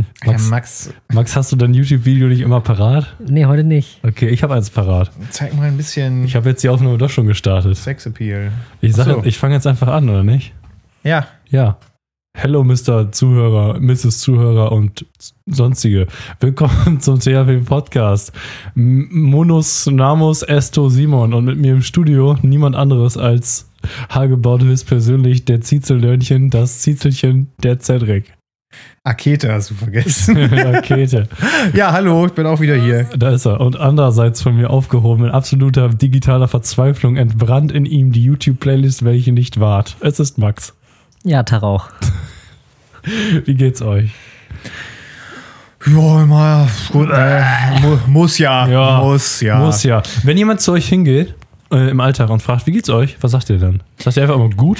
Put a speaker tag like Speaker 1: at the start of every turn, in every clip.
Speaker 1: Hm.
Speaker 2: Max,
Speaker 3: Max,
Speaker 2: Max, hast du dein YouTube-Video nicht immer parat?
Speaker 1: Nee, heute nicht.
Speaker 2: Okay, ich habe eins parat.
Speaker 3: zeig mal ein bisschen
Speaker 2: Ich habe jetzt die Aufnahme doch schon gestartet.
Speaker 3: Sexappeal.
Speaker 2: Ich, sag,
Speaker 3: so.
Speaker 2: ich fange jetzt einfach an, oder nicht?
Speaker 3: Ja,
Speaker 2: Ja. Hello, Mr. Zuhörer, Mrs. Zuhörer und sonstige. Willkommen zum THW Podcast. Monus Namus Esto Simon und mit mir im Studio niemand anderes als Hagebaut höchstpersönlich der Ziezelnörnchen, das Ziezelchen der Cedric.
Speaker 3: Akete hast du vergessen.
Speaker 2: Rakete.
Speaker 3: ja, hallo, ich bin auch wieder hier.
Speaker 2: Da ist er. Und andererseits von mir aufgehoben, in absoluter digitaler Verzweiflung, entbrannt in ihm die YouTube-Playlist, welche nicht ward. Es ist Max.
Speaker 1: Ja, Tarauch.
Speaker 2: Wie geht's euch?
Speaker 3: Ja, mal gut, äh, mu muss ja,
Speaker 2: Ja,
Speaker 3: muss ja.
Speaker 2: Muss ja. Wenn jemand zu euch hingeht äh, im Alltag und fragt, wie geht's euch? Was sagt ihr dann? Sagt ihr einfach immer gut?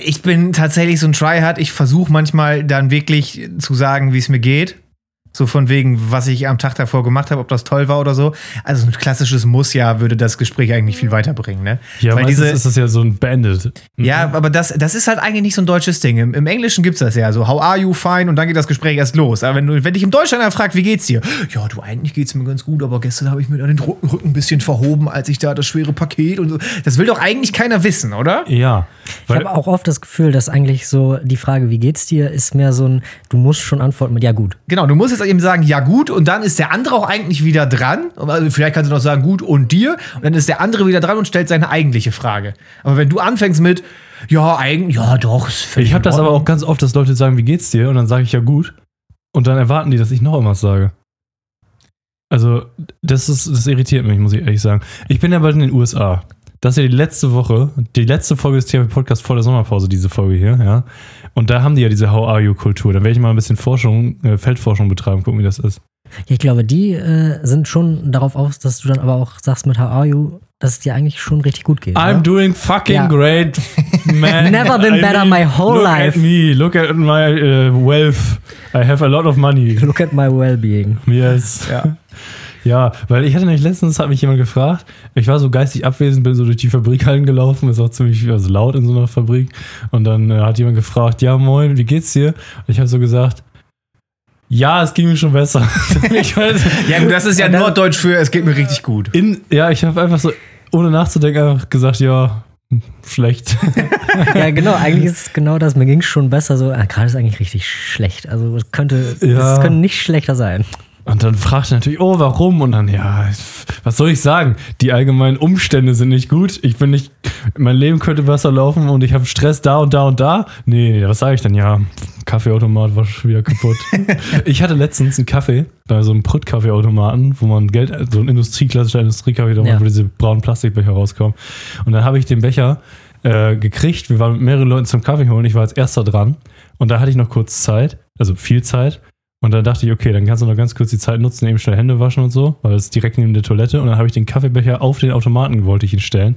Speaker 3: Ich bin tatsächlich so ein Tryhard. Ich versuche manchmal dann wirklich zu sagen, wie es mir geht. So von wegen, was ich am Tag davor gemacht habe, ob das toll war oder so. Also ein klassisches Muss ja würde das Gespräch eigentlich viel weiterbringen, ne?
Speaker 2: Ja,
Speaker 3: Weil
Speaker 2: meistens
Speaker 3: diese,
Speaker 2: ist das ja so ein Bandit.
Speaker 3: ja, aber das, das ist halt eigentlich nicht so ein deutsches Ding. Im, im Englischen gibt's das ja so, how are you, fine, und dann geht das Gespräch erst los. Aber wenn, du, wenn dich im Deutschland einer fragt, wie geht's dir? Ja, du, eigentlich geht's mir ganz gut, aber gestern habe ich mir dann den Rücken, ein bisschen verhoben, als ich da das schwere Paket und so. Das will doch eigentlich keiner wissen, oder?
Speaker 2: Ja.
Speaker 1: Ich habe auch oft das Gefühl, dass eigentlich so die Frage, wie geht's dir, ist mehr so ein, du musst schon antworten mit ja gut.
Speaker 3: Genau, du musst jetzt eben sagen, ja gut, und dann ist der andere auch eigentlich wieder dran. Also vielleicht kannst du noch sagen, gut und dir, und dann ist der andere wieder dran und stellt seine eigentliche Frage. Aber wenn du anfängst mit, ja, eigentlich, ja doch, ist völlig
Speaker 2: ich habe das aber auch ganz oft, dass Leute sagen, wie geht's dir? Und dann sage ich ja gut. Und dann erwarten die, dass ich noch irgendwas sage. Also, das, ist, das irritiert mich, muss ich ehrlich sagen. Ich bin ja bald in den USA. Das ist ja die letzte Woche, die letzte Folge des THW Podcasts vor der Sommerpause, diese Folge hier, ja. Und da haben die ja diese How are you Kultur. Da werde ich mal ein bisschen Forschung, äh, Feldforschung betreiben, gucken, wie das ist.
Speaker 1: Ich glaube, die äh, sind schon darauf aus, dass du dann aber auch sagst mit How are you, dass es dir eigentlich schon richtig gut geht.
Speaker 2: I'm
Speaker 1: oder?
Speaker 2: doing fucking
Speaker 1: Ja.
Speaker 2: great, man.
Speaker 1: Never been better my whole
Speaker 2: look
Speaker 1: life.
Speaker 2: At me, look at my uh, wealth. I have a lot of money.
Speaker 1: Look at my well-being.
Speaker 2: Yes.
Speaker 3: Ja.
Speaker 2: Ja, weil ich hatte nämlich letztens, hat mich jemand gefragt, ich war so geistig abwesend, bin so durch die Fabrikhallen gelaufen, ist auch ziemlich also laut in so einer Fabrik. Und dann äh, hat jemand gefragt, ja moin, wie geht's dir? Und ich habe so gesagt, ja, es ging mir schon besser. ich weiß,
Speaker 3: Ja, gut, das ist ja Norddeutsch für, es geht mir richtig gut.
Speaker 2: in, ja, ich habe einfach so, ohne nachzudenken, einfach gesagt, ja, schlecht.
Speaker 1: Ja, genau, eigentlich ist es genau das. Mir ging es schon besser. So, ah, gerade ist eigentlich richtig schlecht. Also es könnte,
Speaker 2: Ja.
Speaker 1: es könnte nicht schlechter sein.
Speaker 2: Und dann fragt er natürlich, oh, warum? Und dann, ja, was soll ich sagen? Die allgemeinen Umstände sind nicht gut. Ich bin nicht, mein Leben könnte besser laufen und ich habe Stress da und da und da. Nee, was sage ich denn? Ja, Kaffeeautomat war schon wieder kaputt. ich hatte letztens einen Kaffee bei so einem Prütt-Kaffeeautomaten, wo man Geld, so ein Industrie, klassischer Industriekaffee,
Speaker 1: Ja.
Speaker 2: wo diese braunen Plastikbecher rauskommen. Und dann habe ich den Becher äh, gekriegt. Wir waren mit mehreren Leuten zum Kaffee holen. Ich war als erster dran. Und da hatte ich noch kurz Zeit, also viel Zeit. Und dann dachte ich, okay, dann kannst du noch ganz kurz die Zeit nutzen, eben schnell Hände waschen und so, weil es ist direkt neben der Toilette. Und dann habe ich den Kaffeebecher auf den Automaten, wollte ich ihn stellen.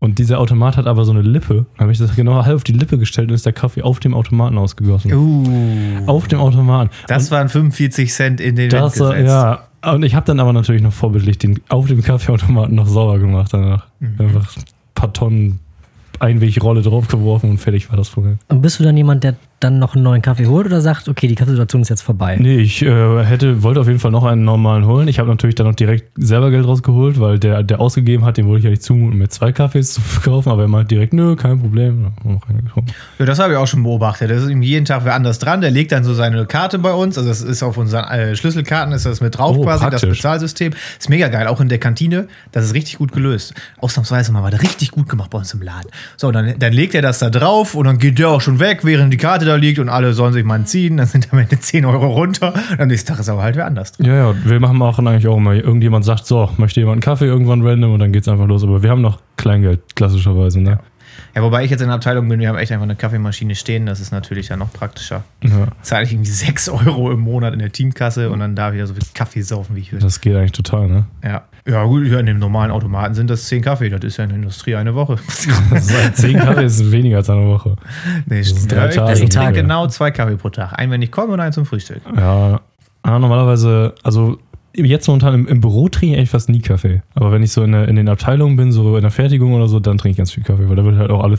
Speaker 2: Und dieser Automat hat aber so eine Lippe. Dann habe ich das genau halb auf die Lippe gestellt und ist der Kaffee auf dem Automaten ausgegossen.
Speaker 3: Uh,
Speaker 2: Auf dem Automaten.
Speaker 3: das waren 45 Cent in den
Speaker 2: Das,
Speaker 3: Wind
Speaker 2: äh, ja. Und ich habe dann aber natürlich noch vorbildlich den auf dem Kaffeeautomaten noch sauber gemacht danach. Einfach ein paar Tonnen Einwegrolle draufgeworfen und fertig war das Problem.
Speaker 1: Und bist du dann jemand, der dann noch einen neuen Kaffee holt oder sagt, okay, die Kaffeesituation ist jetzt vorbei?
Speaker 2: Nee, ich äh, hätte, wollte auf jeden Fall noch einen normalen holen. Ich habe natürlich dann noch direkt selber Geld rausgeholt, weil der, der ausgegeben hat, den wollte ich ja nicht zumuten, mir zwei Kaffees zu kaufen, aber er meint direkt, nö, kein Problem. Ja,
Speaker 3: das habe ich auch schon beobachtet. Das ist ihm jeden Tag wer anders dran. Der legt dann so seine Karte bei uns. Also das ist auf unseren äh, Schlüsselkarten ist das mit drauf
Speaker 2: Oh,
Speaker 3: quasi,
Speaker 2: praktisch.
Speaker 3: das Bezahlsystem. Ist mega geil. Auch in der Kantine. Das ist richtig gut gelöst. Ausnahmsweise mal war das richtig gut gemacht bei uns im Laden. So, dann, dann legt er das da drauf und dann geht der auch schon weg, während die Karte da liegt und alle sollen sich mal ziehen. Dann sind am Ende 10 Euro runter. Und am nächsten Tag ist aber halt wer anders dran.
Speaker 2: Ja, ja, wir machen auch eigentlich auch immer, irgendjemand sagt, so, möchte jemand einen Kaffee irgendwann random und dann geht's einfach los. Aber wir haben noch Kleingeld, klassischerweise, ne?
Speaker 3: Ja, wobei ich jetzt in der Abteilung bin, wir haben echt einfach eine Kaffeemaschine stehen. Das ist natürlich dann noch praktischer.
Speaker 2: Ja,
Speaker 3: Zahle ich irgendwie 6 Euro im Monat in der Teamkasse und dann darf ich da so viel Kaffee saufen, wie ich will.
Speaker 2: das geht eigentlich total, ne?
Speaker 3: Ja. Ja, gut, ja, in dem normalen Automaten sind das 10 Kaffee. Das ist ja in der Industrie eine Woche.
Speaker 2: Das ist halt zehn Kaffee ist weniger als eine Woche.
Speaker 3: nee,
Speaker 2: ist drei
Speaker 3: ja, ich-
Speaker 2: Tage
Speaker 3: ich trinke genau zwei Kaffee pro Tag. Einen, wenn ich komme und einen zum Frühstück.
Speaker 2: Ja, ja normalerweise, also jetzt momentan im, im Büro trinke ich eigentlich fast nie Kaffee. Aber wenn ich so in, der, in den Abteilungen bin, so in der Fertigung oder so, dann trinke ich ganz viel Kaffee, weil da wird halt auch alle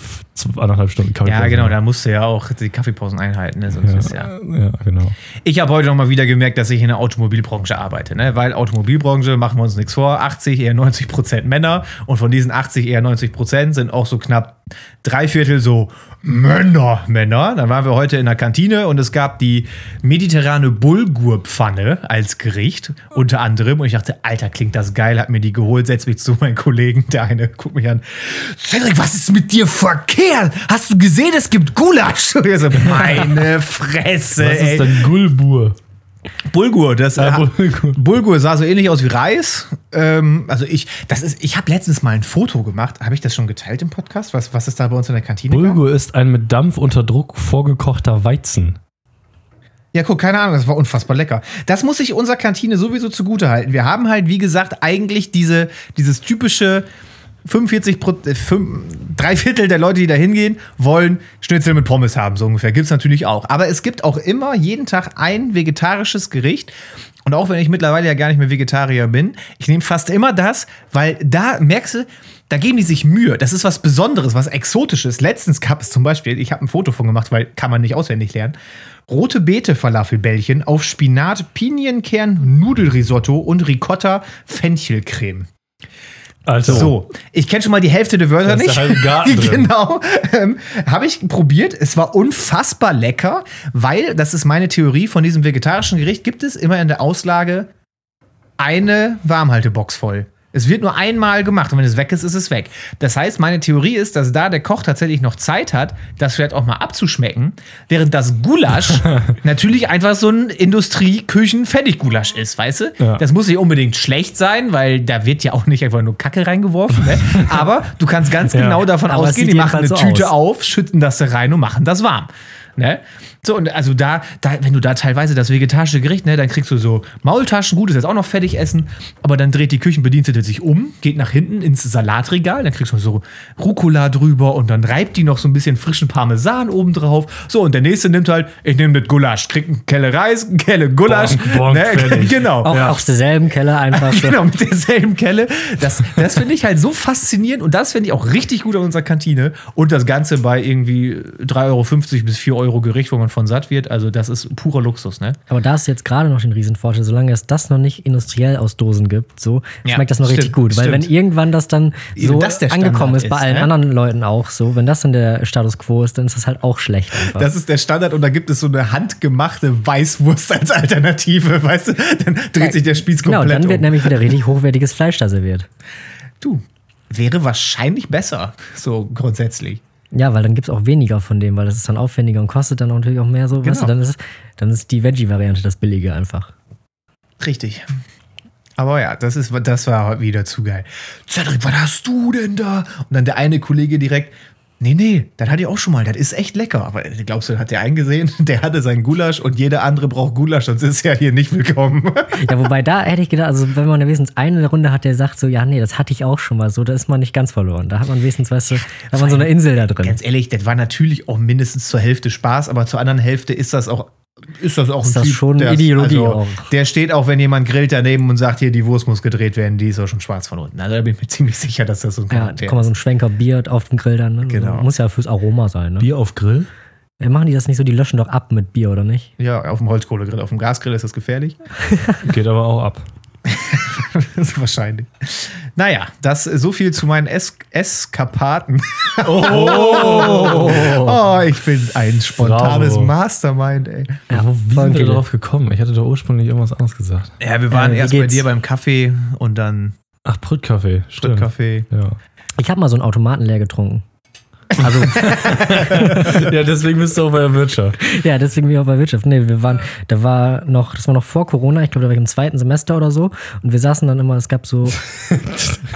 Speaker 2: anderthalb Stunden Kaffee.
Speaker 3: Ja, genau, da musst du ja auch die Kaffeepausen einhalten. Ne? Sonst ist ja.
Speaker 2: Ja, ja, genau.
Speaker 3: Ich habe heute noch mal wieder gemerkt, dass ich in der Automobilbranche arbeite, ne? weil Automobilbranche, machen wir uns nichts vor, 80, eher 90 Prozent Männer und von diesen 80, eher 90 Prozent sind auch so knapp drei Viertel so Männer, Männer. Dann waren wir heute in der Kantine und es gab die mediterrane Bulgurpfanne als Gericht, unter anderem. Und ich dachte, Alter, klingt das geil, hab mir die geholt, setz mich zu meinen Kollegen. Der eine guckt mich an. Cedric, was ist mit dir verkehrt? Hast du gesehen, es gibt Gulasch? Und ich so, meine Fresse,
Speaker 2: Was
Speaker 3: ey.
Speaker 2: ist denn Gulbur?
Speaker 3: Bulgur, das
Speaker 2: Ah,
Speaker 3: äh,
Speaker 2: Bulgur.
Speaker 3: Bulgur sah so ähnlich aus wie Reis. Ähm, also ich, das ist, ich habe letztens mal ein Foto gemacht. Habe ich das schon geteilt im Podcast? Was, was es da bei uns in der Kantine gab?
Speaker 2: Bulgur ist ein mit Dampf unter Druck vorgekochter Weizen.
Speaker 3: Ja, guck, keine Ahnung, das war unfassbar lecker. Das muss ich unserer Kantine sowieso zugute halten. Wir haben halt, wie gesagt, eigentlich diese, dieses typische 45 Pro, äh, drei Viertel der Leute, die da hingehen, wollen Schnitzel mit Pommes haben, so ungefähr. Gibt's natürlich auch. Aber es gibt auch immer jeden Tag ein vegetarisches Gericht. Und auch wenn ich mittlerweile ja gar nicht mehr Vegetarier bin, ich nehme fast immer das, weil da merkst du, da geben die sich Mühe. Das ist was Besonderes, was Exotisches. Letztens gab es zum Beispiel, ich habe ein Foto von gemacht, weil kann man nicht auswendig lernen. Rote Beete Falafelbällchen auf Spinat, Pinienkern, Nudelrisotto und Ricotta Fenchelcreme.
Speaker 2: Alter.
Speaker 3: So, ich kenne schon mal die Hälfte der Wörter nicht. genau. Ähm, Habe ich probiert. Es war unfassbar lecker, weil, das ist meine Theorie von diesem vegetarischen Gericht, gibt es immer in der Auslage eine Warmhaltebox voll. Es wird nur einmal gemacht und wenn es weg ist, ist es weg. Das heißt, meine Theorie ist, dass da der Koch tatsächlich noch Zeit hat, das vielleicht auch mal abzuschmecken, während das Gulasch natürlich einfach so ein Industrieküchen-Fertig-Gulasch ist, weißt du?
Speaker 2: Ja.
Speaker 3: Das muss nicht unbedingt schlecht sein, weil da wird ja auch nicht einfach nur Kacke reingeworfen, ne? Aber du kannst ganz
Speaker 2: Ja.
Speaker 3: genau davon
Speaker 1: Aber
Speaker 3: ausgehen, die machen eine
Speaker 1: so
Speaker 3: Tüte
Speaker 1: aus.
Speaker 3: auf, schütten das da rein und machen das warm. Ne? So, und also da, da, wenn du da teilweise das vegetarische Gericht, ne, dann kriegst du so Maultaschen, gut, ist jetzt auch noch fertig essen, aber dann dreht die Küchenbedienstete sich um, geht nach hinten ins Salatregal, dann kriegst du so Rucola drüber und dann reibt die noch so ein bisschen frischen Parmesan oben drauf. So, und der nächste nimmt halt, ich nehme das Gulasch, kriegt eine Kelle Reis, eine Kelle Gulasch.
Speaker 2: Bonk, bonk,
Speaker 3: ne? Genau.
Speaker 1: Auch aus derselben Keller einfach so.
Speaker 3: Genau, mit derselben Kelle. Das, das finde ich halt so faszinierend und das finde ich auch richtig gut an unserer Kantine. Und das Ganze bei irgendwie 3,50 Euro bis 4 Euro Gericht, wo man von satt wird. Also, das ist purer Luxus, ne?
Speaker 1: Aber da ist jetzt gerade noch den Riesenvorteil, solange es das noch nicht industriell aus Dosen gibt, so
Speaker 3: Ja,
Speaker 1: schmeckt das noch richtig
Speaker 3: stimmt,
Speaker 1: gut. Weil
Speaker 3: stimmt.
Speaker 1: wenn irgendwann das dann so
Speaker 3: das
Speaker 1: angekommen ist, bei allen
Speaker 3: ne?
Speaker 1: anderen Leuten auch so, wenn das dann der Status quo ist, dann ist das halt auch schlecht einfach.
Speaker 3: Das ist der Standard und da gibt es so eine handgemachte Weißwurst als Alternative, weißt du? Dann dreht sich der Spieß
Speaker 1: genau,
Speaker 3: komplett
Speaker 1: dann wird
Speaker 3: um.
Speaker 1: nämlich wieder richtig hochwertiges Fleisch da serviert.
Speaker 3: Du, wäre wahrscheinlich besser, so grundsätzlich.
Speaker 1: Ja, weil dann gibt es auch weniger von dem, weil das ist dann aufwendiger und kostet dann natürlich auch mehr so. Weißt du,
Speaker 3: Genau.
Speaker 1: dann ist, dann ist die Veggie-Variante das Billige einfach.
Speaker 3: Richtig. Aber ja, das, ist, das war wieder zu geil. Cedric, was hast du denn da? Und dann der eine Kollege direkt, nee, nee, das hatte ich auch schon mal, das ist echt lecker. Aber glaubst du, hat der eingesehen? Der hatte seinen Gulasch und jeder andere braucht Gulasch, sonst ist er hier nicht willkommen.
Speaker 1: Ja, wobei da hätte ich gedacht, also wenn man wenigstens eine Runde hat, der sagt so, ja, nee, das hatte ich auch schon mal so, da ist man nicht ganz verloren. Da hat man wenigstens, weißt du, da hat man so eine Insel da drin.
Speaker 3: Ganz ehrlich, das war natürlich auch mindestens zur Hälfte Spaß, aber zur anderen Hälfte ist das auch. Ist das auch
Speaker 1: Ist
Speaker 3: ein
Speaker 1: das
Speaker 3: Typ,
Speaker 1: schon
Speaker 3: der-
Speaker 1: Ideologie
Speaker 3: also,
Speaker 1: auch.
Speaker 3: Der steht auch, wenn jemand grillt daneben und sagt, hier, die Wurst muss gedreht werden, die ist auch schon schwarz von unten. Also da bin ich mir ziemlich sicher, dass das so ein
Speaker 1: Ja,
Speaker 3: Charakter
Speaker 1: guck mal, so ein Schwenker Bier auf dem Grill dann. Ne?
Speaker 3: Genau.
Speaker 1: Muss ja fürs Aroma sein. Ne?
Speaker 2: Bier auf Grill?
Speaker 1: Ja, machen die das nicht so? Die löschen doch ab mit Bier, oder nicht?
Speaker 3: Ja, auf dem Holzkohlegrill. Auf dem Gasgrill ist das gefährlich.
Speaker 2: Geht aber auch ab.
Speaker 3: Das ist wahrscheinlich. Naja, das so viel zu meinen es Eskapaden.
Speaker 2: Oh!
Speaker 3: Oh, ich bin ein spontanes
Speaker 2: Bravo.
Speaker 3: Mastermind, ey.
Speaker 1: Ja,
Speaker 2: Wo, sind wir
Speaker 1: viele.
Speaker 2: darauf gekommen? Ich hatte doch ursprünglich irgendwas anderes gesagt.
Speaker 3: Ja, wir waren
Speaker 1: Äh,
Speaker 3: erst bei dir beim Kaffee und dann
Speaker 2: Ach, Brüttkaffee. Stimmt.
Speaker 3: Kaffee.
Speaker 2: Ja.
Speaker 1: Ich habe mal so einen Automaten leer getrunken. Also,
Speaker 2: ja, deswegen bist du auch bei der Wirtschaft.
Speaker 1: ja, deswegen bin ich auch bei Wirtschaft. Nee, wir waren, da war noch, das war noch vor Corona, ich glaube, da war ich im zweiten Semester oder so. Und wir saßen dann immer, es gab so,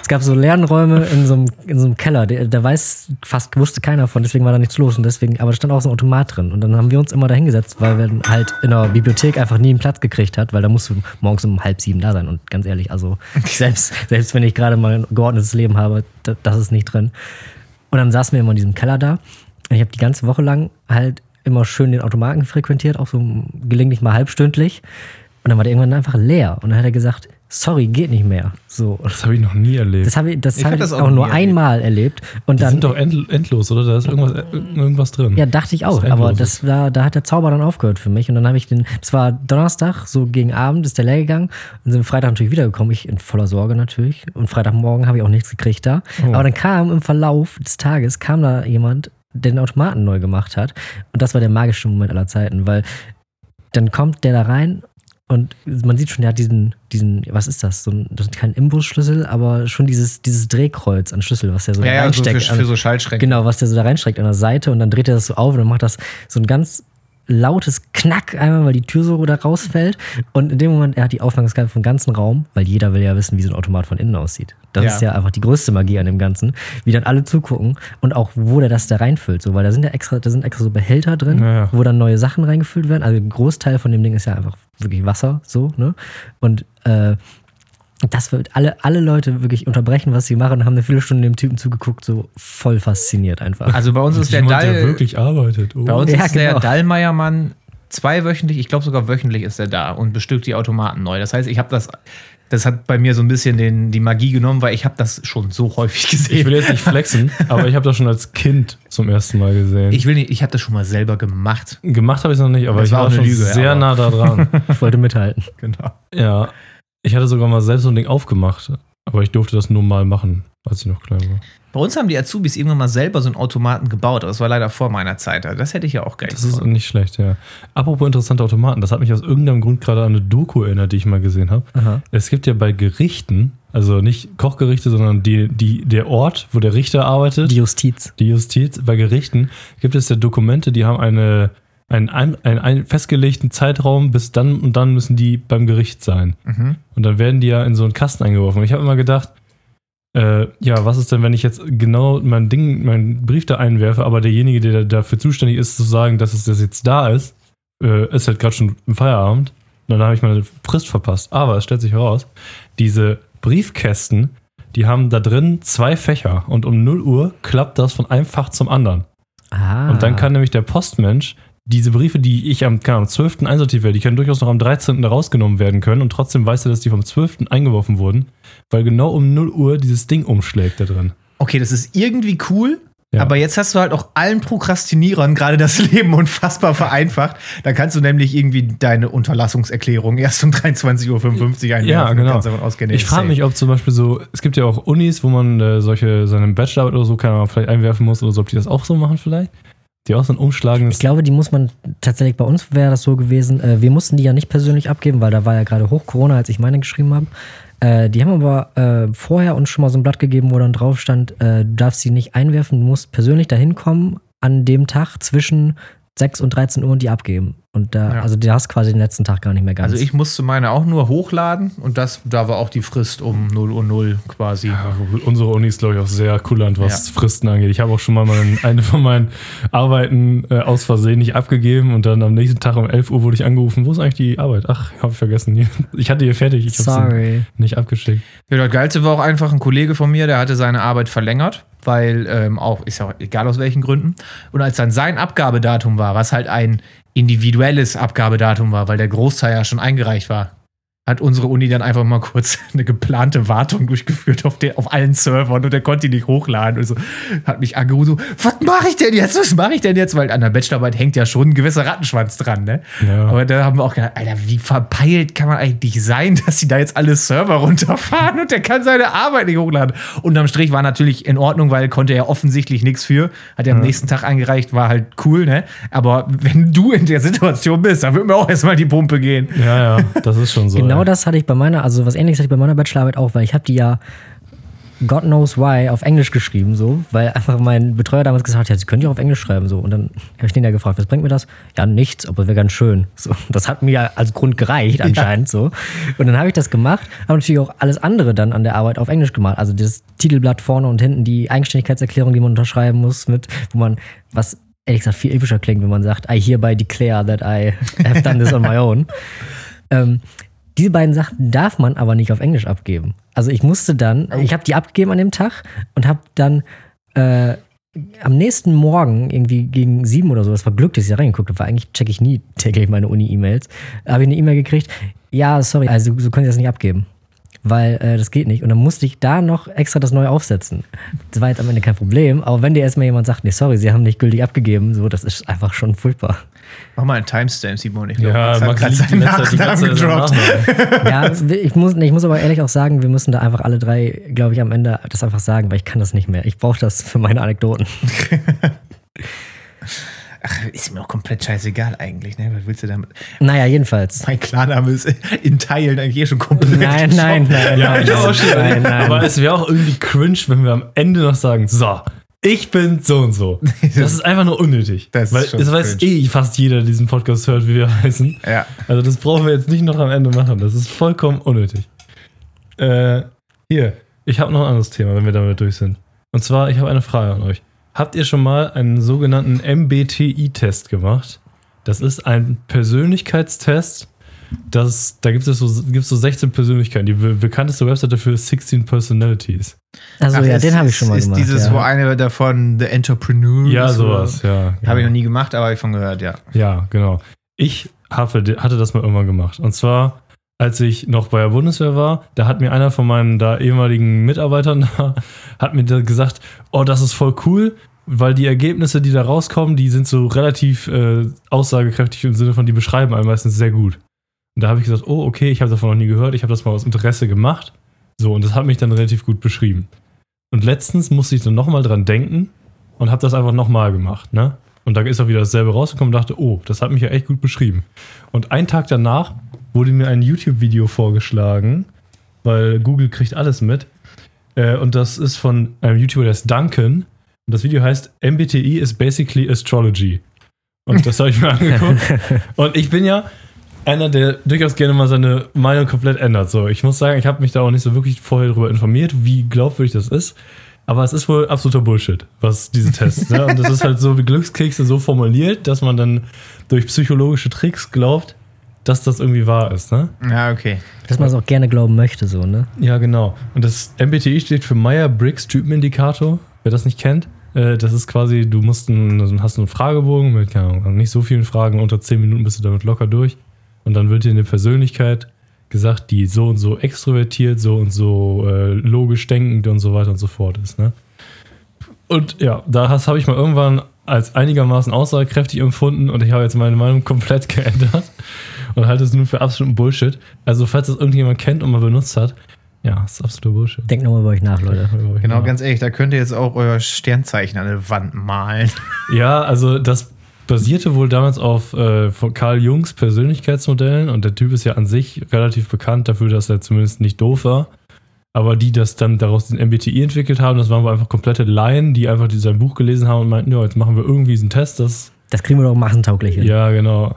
Speaker 1: es gab so Lernräume in so einem, in so einem Keller. Der, da weiß fast, wusste keiner von, deswegen war da nichts los. Und deswegen, aber da stand auch so ein Automat drin. Und dann haben wir uns immer da hingesetzt, weil wir halt in der Bibliothek einfach nie einen Platz gekriegt hat, weil da musst du morgens um halb sieben da sein. Und ganz ehrlich, also selbst, selbst wenn ich gerade mal ein geordnetes Leben habe, da, das ist nicht drin. Und dann saßen wir immer in diesem Keller da. Und ich habe die ganze Woche lang halt immer schön den Automaten frequentiert, auch so gelegentlich mal halbstündlich. Und dann war der irgendwann einfach leer. Und dann hat er gesagt, sorry, geht nicht mehr. So.
Speaker 2: Das habe ich noch nie erlebt.
Speaker 1: Das habe ich, das
Speaker 3: Ich
Speaker 1: hab ich
Speaker 3: das
Speaker 1: auch,
Speaker 3: auch
Speaker 1: nur
Speaker 3: erlebt.
Speaker 1: einmal erlebt. Und
Speaker 2: die
Speaker 1: dann,
Speaker 2: sind doch end, endlos, oder? Da ist irgendwas, äh, irgendwas drin.
Speaker 1: ja, dachte ich auch.
Speaker 2: Das
Speaker 1: Aber das war, da hat der Zauber dann aufgehört für mich. Und dann habe ich den, das war Donnerstag, so gegen Abend ist der leer gegangen. Und sind Freitag natürlich wiedergekommen. Ich in voller Sorge natürlich. Und Freitagmorgen habe ich auch nichts gekriegt da.
Speaker 2: Oh.
Speaker 1: Aber dann kam im Verlauf des Tages, kam da jemand, der den Automaten neu gemacht hat. Und das war der magische Moment aller Zeiten, weil dann kommt der da rein und man sieht schon, der hat diesen, diesen, was ist das? So ein, das ist kein Imbusschlüssel, aber schon dieses, dieses Drehkreuz an Schlüssel, was der so
Speaker 3: Ja,
Speaker 1: da
Speaker 3: ja, so
Speaker 1: reinsteckt.
Speaker 3: für, für so Schaltschränke.
Speaker 1: Genau, was der so da reinstreckt an der Seite und dann dreht er das so auf und dann macht das so ein ganz lautes Knack einmal, weil die Tür so da rausfällt. Und in dem Moment, er hat die Aufmerksamkeit vom ganzen Raum, weil jeder will ja wissen, wie so ein Automat von innen aussieht. Das
Speaker 3: Ja.
Speaker 1: ist ja einfach die größte Magie an dem Ganzen, wie dann alle zugucken und auch, wo der das da reinfüllt. So, weil da sind ja extra, da sind extra so Behälter drin,
Speaker 2: Ja,
Speaker 1: wo dann neue Sachen reingefüllt werden. Also ein Großteil von dem Ding ist ja einfach wirklich Wasser, so, ne? Und äh, das wird alle, alle Leute wirklich unterbrechen, was sie machen, haben eine Viertelstunde dem Typen zugeguckt, so voll fasziniert einfach.
Speaker 3: Also bei uns ist der
Speaker 2: Jemand, der
Speaker 3: Dall,
Speaker 2: wirklich arbeitet. Oh.
Speaker 3: bei uns
Speaker 1: Ja,
Speaker 3: ist der
Speaker 1: genau.
Speaker 3: Dallmeiermann zweiwöchentlich, ich glaube sogar wöchentlich ist er da und bestückt die Automaten neu. Das heißt, ich habe das, das hat bei mir so ein bisschen den, die Magie genommen, weil ich habe das schon so häufig gesehen.
Speaker 2: ich will jetzt nicht flexen, aber ich habe das schon als Kind zum ersten Mal gesehen.
Speaker 3: Ich will nicht, ich habe das schon mal selber gemacht.
Speaker 2: Gemacht habe ich es noch nicht, aber
Speaker 3: Das
Speaker 2: ich
Speaker 3: war
Speaker 2: war,
Speaker 3: auch
Speaker 2: schon
Speaker 3: Lüge,
Speaker 2: sehr
Speaker 3: aber-
Speaker 2: nah da dran.
Speaker 1: Ich wollte mithalten.
Speaker 3: Genau.
Speaker 2: ja, ich hatte sogar mal selbst so ein Ding aufgemacht, aber ich durfte das nur mal machen, als ich noch klein war.
Speaker 3: Bei uns haben die Azubis irgendwann mal selber so einen Automaten gebaut, aber das war leider vor meiner Zeit. Also Das hätte ich ja auch geil
Speaker 2: Das ist
Speaker 3: gefunden.
Speaker 2: nicht schlecht, ja. Apropos interessante Automaten, das hat mich aus irgendeinem Grund gerade an eine Doku erinnert, die ich mal gesehen habe.
Speaker 1: Aha.
Speaker 2: Es gibt ja bei Gerichten, also nicht Kochgerichte, sondern die, die, der Ort, wo der Richter arbeitet,
Speaker 1: Die Justiz.
Speaker 2: die Justiz, bei Gerichten gibt es ja Dokumente, die haben eine, einen, einen, einen festgelegten Zeitraum, bis dann und dann müssen die beim Gericht sein.
Speaker 3: Mhm.
Speaker 2: Und dann werden die ja in so einen Kasten eingeworfen. Und ich habe immer gedacht, äh, ja, was ist denn, wenn ich jetzt genau mein Ding, meinen Brief da einwerfe, aber derjenige, der dafür zuständig ist, zu sagen, dass es das jetzt da ist, äh, ist halt gerade schon im Feierabend. Und dann habe ich meine Frist verpasst. Aber es stellt sich heraus, diese Briefkästen, die haben da drin zwei Fächer und um 0 Uhr klappt das von einem Fach zum anderen.
Speaker 1: Ah.
Speaker 2: Und dann kann nämlich der Postmensch diese Briefe, die ich am, Ahnung, am 12. einsortiert werde, die können durchaus noch am 13. da rausgenommen werden können und trotzdem weiß er, dass die vom 12. eingeworfen wurden, weil genau um 0 Uhr dieses Ding umschlägt da drin.
Speaker 3: Okay, das ist irgendwie cool,
Speaker 2: Ja.
Speaker 3: aber jetzt hast du halt auch allen Prokrastinierern gerade das Leben unfassbar vereinfacht. Da kannst du nämlich irgendwie deine Unterlassungserklärung erst um 23.55 Uhr einwerfen.
Speaker 2: Ja, genau.
Speaker 3: ausgehen,
Speaker 2: Ich frage mich, ob zum Beispiel so, es gibt ja auch Unis, wo man äh, solche, seine Bachelorarbeit oder so, keine Ahnung, vielleicht einwerfen muss oder so, ob die das auch so machen vielleicht. Die auch so ein umschlagendes.
Speaker 1: Ich glaube, die muss man tatsächlich, bei uns wäre das so gewesen, äh, wir mussten die ja nicht persönlich abgeben, weil da war ja gerade hoch Corona, als ich meine geschrieben habe. Äh, die haben aber äh, vorher uns schon mal so ein Blatt gegeben, wo dann drauf stand, äh, du darfst sie nicht einwerfen, du musst persönlich dahin kommen an dem Tag zwischen 6 und 13 Uhr und die abgeben. Und da,
Speaker 3: Ja.
Speaker 1: also du hast quasi den letzten Tag gar nicht mehr ganz.
Speaker 3: Also ich musste meine auch nur hochladen und das, da war auch die Frist um 0 Uhr 0 quasi.
Speaker 2: Ja, unsere Uni ist, glaube ich, auch sehr kulant, was
Speaker 3: Ja.
Speaker 2: Fristen angeht. Ich habe auch schon mal mein, eine von meinen Arbeiten äh, aus Versehen nicht abgegeben und dann am nächsten Tag um 11 Uhr wurde ich angerufen. Wo ist eigentlich die Arbeit? Ach, habe ich vergessen. Ich hatte hier fertig. Ich habe
Speaker 1: Sorry.
Speaker 2: nicht abgeschickt.
Speaker 3: Ja, das Geilste war auch einfach ein Kollege von mir, der hatte seine Arbeit verlängert, weil ähm, auch, ist ja auch egal aus welchen Gründen. Und als dann sein Abgabedatum war, was halt ein individuelles Abgabedatum war, weil der Großteil ja schon eingereicht war, hat unsere Uni dann einfach mal kurz eine geplante Wartung durchgeführt auf, der, auf allen Servern und der konnte die nicht hochladen. Und so hat mich angerufen, so, was mache ich denn jetzt? Was mache ich denn jetzt? Weil an der Bachelorarbeit hängt ja schon ein gewisser Rattenschwanz dran, ne?
Speaker 2: Ja.
Speaker 3: Aber da haben wir auch gedacht, Alter, wie verpeilt kann man eigentlich sein, dass sie da jetzt alle Server runterfahren und der kann seine Arbeit nicht hochladen. Unterm Strich war natürlich in Ordnung, weil konnte er offensichtlich nichts für. Hat er am nächsten Tag eingereicht, war halt cool, ne? Aber wenn du in der Situation bist, dann wird mir auch erstmal die Pumpe gehen.
Speaker 2: Ja, ja, das ist schon so.
Speaker 1: Genau
Speaker 2: ey.
Speaker 1: das hatte ich bei meiner, also was ähnliches hatte ich bei meiner Bachelorarbeit auch, weil ich habe die ja God knows why auf Englisch geschrieben, so, weil einfach mein Betreuer damals gesagt hat, ja, sie können ja auf Englisch schreiben, so. Und dann habe ich den ja gefragt, was bringt mir das? Ja, nichts, aber wäre ganz schön. So, das hat mir ja als Grund gereicht, anscheinend, so. Und dann habe ich das gemacht, habe natürlich auch alles andere dann an der Arbeit auf Englisch gemacht. Also das Titelblatt vorne und hinten, die Eigenständigkeitserklärung, die man unterschreiben muss, mit, wo man, was ehrlich gesagt viel epischer klingt, wenn man sagt, I hereby declare that I have done this on my own. Ähm, diese beiden Sachen darf man aber nicht auf Englisch abgeben. Also ich musste dann, ich habe die abgegeben an dem Tag und habe dann äh, am nächsten Morgen, irgendwie gegen sieben oder so, das war Glück, dass ich da reingeguckt habe, weil eigentlich checke ich nie täglich meine Uni-E-Mails, habe ich eine E-Mail gekriegt, ja, sorry, also so können sie das nicht abgeben. Weil äh, das geht nicht. Und dann musste ich da noch extra das neu aufsetzen. Das war jetzt am Ende kein Problem. Aber wenn dir erstmal jemand sagt, nee, sorry, sie haben nicht gültig abgegeben, so, das ist einfach schon furchtbar.
Speaker 3: Mach mal einen Timestamp, Simon. Ich glaube,
Speaker 2: Ja,
Speaker 3: Max hat seinen Nachnamen gedroppt.
Speaker 1: Ja, ich muss, ich muss aber ehrlich auch sagen, wir müssen da einfach alle drei, glaube ich, am Ende das einfach sagen, weil ich kann das nicht mehr. Ich brauche das für meine Anekdoten.
Speaker 3: Ach, ist mir auch komplett scheißegal eigentlich, ne? Was willst du damit?
Speaker 1: Naja, jedenfalls.
Speaker 3: Mein Klarname ist in Teilen eigentlich eh schon komplett.
Speaker 1: Nein, nein, nein,
Speaker 2: Ja,
Speaker 1: nein,
Speaker 2: auch schon.
Speaker 1: nein, nein.
Speaker 2: Aber es wäre auch irgendwie cringe, wenn wir am Ende noch sagen, so, ich bin so und so. Das ist einfach nur unnötig.
Speaker 3: Das ist
Speaker 2: weil es weiß
Speaker 3: cringe.
Speaker 2: eh fast jeder, der diesen Podcast hört, wie wir heißen.
Speaker 3: Ja.
Speaker 2: Also das brauchen wir jetzt nicht noch am Ende machen. Das ist vollkommen unnötig. Äh, hier, ich habe noch ein anderes Thema, wenn wir damit durch sind. Und zwar, ich habe eine Frage an euch. Habt ihr schon mal einen sogenannten MBTI-Test gemacht? Das ist ein Persönlichkeitstest. Das, da gibt es so, gibt's so 16 Persönlichkeiten. Die be bekannteste Website dafür ist 16 Personalities.
Speaker 1: Also
Speaker 3: Ach,
Speaker 1: ja,
Speaker 3: es
Speaker 1: den habe ich
Speaker 3: ist-
Speaker 1: schon mal
Speaker 3: ist
Speaker 1: gemacht.
Speaker 3: dieses,
Speaker 1: ja.
Speaker 3: wo eine davon The Entrepreneur
Speaker 2: Ja,
Speaker 3: ist,
Speaker 2: sowas, ja. ja.
Speaker 3: Habe ich noch nie gemacht, aber habe ich von gehört, ja.
Speaker 2: Ja, genau. Ich hatte, hatte das mal irgendwann gemacht. Und zwar, als ich noch bei der Bundeswehr war, da hat mir einer von meinen da ehemaligen Mitarbeitern da, hat mir da gesagt, oh, das ist voll cool, weil die Ergebnisse, die da rauskommen, die sind so relativ äh, aussagekräftig im Sinne von, die beschreiben einen meistens sehr gut. Und da habe ich gesagt, oh, okay, ich habe davon noch nie gehört, ich habe das mal aus Interesse gemacht. So, und das hat mich dann relativ gut beschrieben. Und letztens musste ich dann nochmal dran denken und habe das einfach nochmal gemacht, ne? Und da ist auch wieder dasselbe rausgekommen und dachte, oh, das hat mich ja echt gut beschrieben. Und einen Tag danach wurde mir ein YouTube-Video vorgeschlagen, weil Google kriegt alles mit. Äh, und das ist von einem YouTuber, der ist Duncan. Und das Video heißt MBTI is basically astrology. Und das habe ich mir angeguckt. Und ich bin ja einer, der durchaus gerne mal seine Meinung komplett ändert. So, ich muss sagen, ich habe mich da auch nicht so wirklich vorher darüber informiert, wie glaubwürdig das ist. Aber es ist wohl absoluter Bullshit, was diese Tests. ne? Und das ist halt so wie Glückskekse so formuliert, dass man dann durch psychologische Tricks glaubt, dass das irgendwie wahr ist. Ne?
Speaker 3: Ja, okay.
Speaker 1: Dass man es auch gerne glauben möchte, so, ne?
Speaker 2: Ja, genau. Und das MBTI steht für Meyer-Briggs Typenindikator. Wer das nicht kennt, äh, das ist quasi, du musst einen, hast einen Fragebogen mit, keine Ahnung, nicht so vielen Fragen, unter 10 Minuten bist du damit locker durch. Und dann wird dir eine Persönlichkeit gesagt, die so und so extrovertiert, so und so äh, logisch denkend und so weiter und so fort ist. Ne? Und ja, da habe ich mal irgendwann als einigermaßen aussagekräftig empfunden und ich habe jetzt meine Meinung komplett geändert und halte es nur für absoluten Bullshit. Also, falls das irgendjemand kennt und mal benutzt hat, ja, ist absoluter Bullshit.
Speaker 1: Denkt nochmal über euch nach, Leute.
Speaker 3: Genau,
Speaker 2: Ja.
Speaker 3: ganz ehrlich, da könnt ihr jetzt auch euer Sternzeichen an der Wand malen.
Speaker 2: Ja, also das basierte wohl damals auf äh, von Carl Jungs Persönlichkeitsmodellen und der Typ ist ja an sich relativ bekannt dafür, dass er zumindest nicht doof war. Aber die das dann daraus den MBTI entwickelt haben, das waren wohl einfach komplette Laien, die einfach sein Buch gelesen haben und meinten, ja, jetzt machen wir irgendwie diesen Test, das
Speaker 1: Das kriegen wir doch massentauglich hin.
Speaker 2: Ja, genau.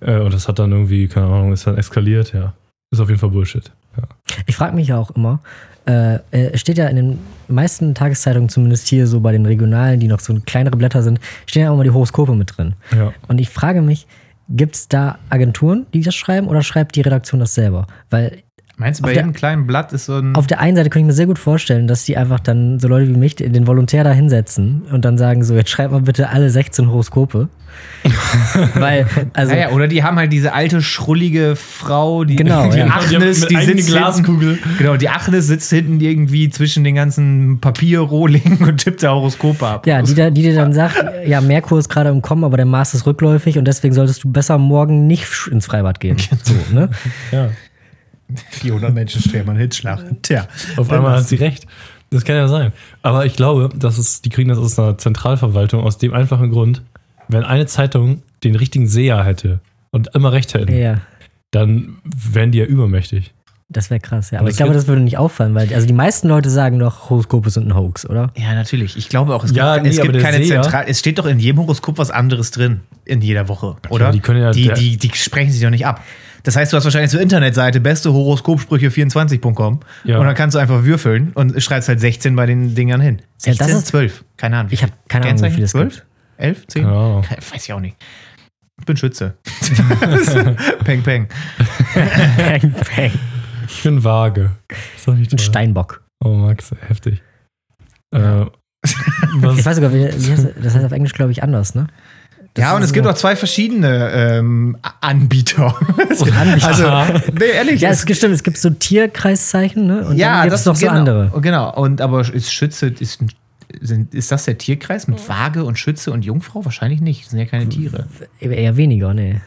Speaker 2: Äh, und das hat dann irgendwie, keine Ahnung, ist dann eskaliert, ja. Ist auf jeden Fall Bullshit. Ja.
Speaker 1: Ich frage mich ja auch immer, äh, äh, es steht ja in den meisten Tageszeitungen, zumindest hier so bei den regionalen, die noch so kleinere Blätter sind, stehen ja auch immer die Horoskope mit drin.
Speaker 2: ja.
Speaker 1: Und ich frage mich, gibt es da Agenturen, die das schreiben oder schreibt die Redaktion das selber? Weil
Speaker 3: Meinst du, bei
Speaker 1: der-
Speaker 3: jedem kleinen Blatt ist so ein.
Speaker 1: auf der einen Seite kann ich mir sehr gut vorstellen, dass die einfach dann so Leute wie mich den Volontär da hinsetzen und dann sagen so, jetzt schreibt mal bitte alle 16 Horoskope. Weil, also,
Speaker 3: naja, oder die haben halt diese alte, schrullige Frau, die,
Speaker 1: Genau,
Speaker 3: die
Speaker 1: ja.
Speaker 3: Agnes, die,
Speaker 2: eigene
Speaker 3: sitzt
Speaker 2: Glaskugel.
Speaker 3: Hinten, genau, die Agnes sitzt hinten irgendwie zwischen den ganzen Papierrohlingen und tippt da Horoskope ab.
Speaker 1: ja, die, da- die dir dann sagt, ja, Merkur ist gerade im Kommen, aber der Mars ist rückläufig und deswegen solltest du besser morgen nicht ins Freibad gehen. So, ne?
Speaker 2: ja.
Speaker 3: 400 Menschen stellen mal einen Hitzschlag. Tja.
Speaker 2: Auf einmal hat sie recht. Das kann ja sein. Aber ich glaube, dass es, die kriegen das aus einer Zentralverwaltung aus dem einfachen Grund, wenn eine Zeitung den richtigen Seher hätte und immer recht hätten,
Speaker 1: Ja.
Speaker 2: dann wären die ja übermächtig.
Speaker 1: Das wäre krass, ja. Aber ich glaube, das würde nicht auffallen, weil also die meisten Leute sagen doch, Horoskope sind ein Hoax, oder?
Speaker 3: Ja, natürlich. Ich glaube auch, es
Speaker 2: Ja,
Speaker 3: gibt,
Speaker 2: nee,
Speaker 3: es gibt keine Zentral. Es steht doch in jedem Horoskop was anderes drin. In jeder Woche, oder?
Speaker 2: die können ja-
Speaker 3: die, die, die sprechen sich doch nicht ab. Das heißt, du hast wahrscheinlich zur Internetseite bestehoroskopsprüche24.com
Speaker 2: Ja.
Speaker 3: und dann kannst du einfach würfeln und schreibst halt 16 bei den Dingern hin.
Speaker 1: Ja, das
Speaker 3: 16,
Speaker 1: ist-
Speaker 3: 12. Keine Ahnung.
Speaker 1: Ich habe keine Ahnung, wie viel es
Speaker 3: 12?
Speaker 1: gibt.
Speaker 3: 11? 10?
Speaker 2: Keine Ahnung.
Speaker 3: Ke- Weiß ich auch nicht. Ich bin Schütze. peng, peng.
Speaker 1: Bang, bang.
Speaker 2: Ich bin nicht
Speaker 1: Ein
Speaker 2: toll.
Speaker 1: Steinbock.
Speaker 2: Oh, Max, heftig. Äh, was,
Speaker 1: Ich weiß sogar, wie, wie heißt das? das heißt auf Englisch, glaube ich, anders, ne? Das
Speaker 3: Ja, und es gibt
Speaker 1: so-
Speaker 3: auch zwei verschiedene ähm, Anbieter.
Speaker 1: Anbieter.
Speaker 3: also, nee, ehrlich.
Speaker 1: Ja,
Speaker 3: es,
Speaker 1: stimmt, es gibt so Tierkreiszeichen, ne? Und
Speaker 3: ja,
Speaker 1: dann gibt
Speaker 3: das
Speaker 1: es noch so
Speaker 3: genau,
Speaker 1: andere.
Speaker 3: Genau. Und aber ist Schütze, ist, sind, ist das der Tierkreis mit Waage und Schütze und Jungfrau? Wahrscheinlich nicht. Das sind ja keine Tiere.
Speaker 1: Eher weniger, ne.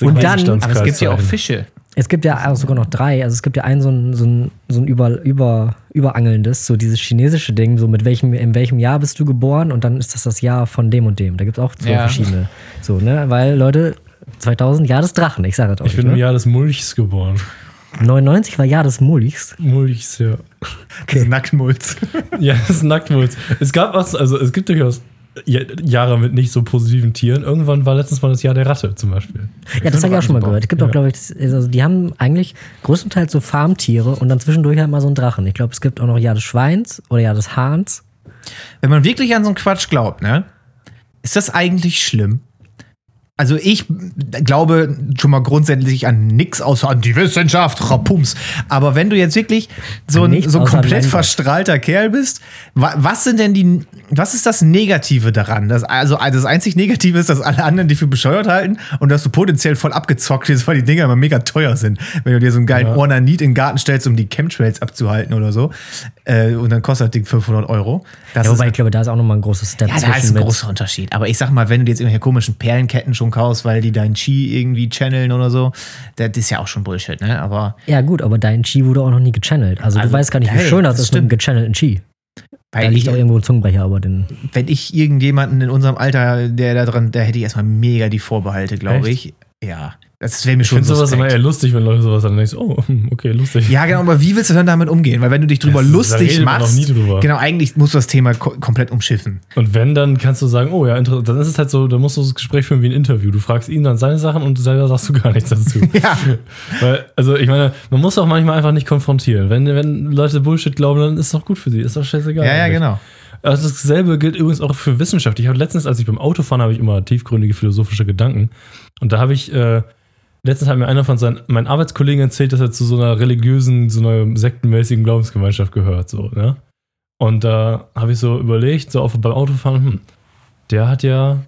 Speaker 1: Und dann-.
Speaker 3: Aber es gibt ja auch Fische.
Speaker 1: Es gibt ja auch sogar noch drei. Also es gibt ja ein so ein, so ein, so ein über, über, überangelndes, so dieses chinesische Ding, so mit welchem, in welchem Jahr bist du geboren und dann ist das das Jahr von dem und dem. Da gibt es auch zwei
Speaker 3: Ja.
Speaker 1: verschiedene. So, ne? Weil, Leute, 2000, Jahr des Drachen, ich sage das euch.
Speaker 2: Ich bin im
Speaker 1: ne?
Speaker 2: Jahr des Mulchs geboren.
Speaker 1: 99 war Jahr des Mulchs.
Speaker 2: Mulchs, ja.
Speaker 3: Okay. Nacktmulz.
Speaker 2: Ja, das ist Nacktmulz. Es gab was, also es gibt durchaus Jahre mit nicht so positiven Tieren. Irgendwann war letztens mal das Jahr der Ratte zum Beispiel.
Speaker 1: Ja, das habe ich auch schon mal gehört. Es gibt auch, glaube ich, das- also die haben eigentlich größtenteils so Farmtiere und dann zwischendurch halt mal so einen Drachen. Ich glaube, es gibt auch noch Jahr des Schweins oder Jahr des Hahns.
Speaker 3: Wenn man wirklich an so einen Quatsch glaubt, ne? Ist das eigentlich schlimm? Also ich glaube schon mal grundsätzlich an nichts außer an die Wissenschaft, Rapums. Aber wenn du jetzt wirklich so
Speaker 1: An
Speaker 3: ein so komplett verstrahlter Kerl bist, wa was sind denn die, was ist das Negative daran? Das, also das einzig Negative ist, dass alle anderen dich für bescheuert halten und dass du potenziell voll abgezockt bist, weil die Dinger immer mega teuer sind. Wenn du dir so einen geilen
Speaker 2: Ja.
Speaker 3: Ornanit in den Garten stellst, um die Chemtrails abzuhalten oder so, äh, und dann kostet das Ding 500 Euro. Das
Speaker 1: Ja,
Speaker 3: ist
Speaker 1: wobei ich glaube, da ist auch nochmal ein großes Step
Speaker 3: ja, da ist ein großer Unterschied. Aber ich sag mal, wenn du dir jetzt irgendwelche komischen Perlenketten schon kaufst, weil die deinen Chi irgendwie channeln oder so, das ist ja auch schon Bullshit, ne? Aber
Speaker 1: Ja, gut, aber dein Chi wurde auch noch nie gechannelt. Also,
Speaker 3: Also,
Speaker 1: du weißt gar nicht, wie schön das,
Speaker 3: das
Speaker 1: ist mit einem
Speaker 3: stimmt.
Speaker 1: gechannelten Chi. Da
Speaker 3: weil
Speaker 1: liegt
Speaker 3: ich,
Speaker 1: auch irgendwo ein Zungenbrecher, aber den.
Speaker 3: wenn ich irgendjemanden in unserem Alter, der da dran, da hätte ich erstmal mega die Vorbehalte, glaube ich. Ja. Das wäre mir
Speaker 2: Ich
Speaker 3: schon
Speaker 2: finde sowas immer eher lustig, wenn Leute sowas dann denkst, oh, okay, lustig.
Speaker 3: Ja, genau, aber wie willst du dann damit umgehen? Weil wenn du dich drüber
Speaker 2: Das- da
Speaker 3: lustig machst,
Speaker 2: noch nie drüber.
Speaker 3: genau, eigentlich musst du das Thema ko komplett umschiffen.
Speaker 2: Und wenn, dann kannst du sagen, oh ja, interessant. Dann ist es halt so, dann musst du das Gespräch führen wie ein Interview. Du fragst ihn dann seine Sachen und selber sagst du gar nichts dazu.
Speaker 3: Ja.
Speaker 2: Weil, also ich meine, man muss auch manchmal einfach nicht konfrontieren. Wenn, wenn Leute Bullshit glauben, dann ist es doch gut für sie. Ist doch scheißegal.
Speaker 3: Ja, ja,
Speaker 2: eigentlich.
Speaker 3: genau.
Speaker 2: Also dasselbe gilt übrigens auch für Wissenschaft. Ich habe letztens, als ich beim Autofahren habe ich immer tiefgründige philosophische Gedanken. Und da habe ich, äh, letztens hat mir einer von seinen, meinen Arbeitskollegen erzählt, dass er zu so einer religiösen, so einer sektenmäßigen Glaubensgemeinschaft gehört. So, ne? Und da habe ich so überlegt, so auf, beim Autofahren, hm, der hat ja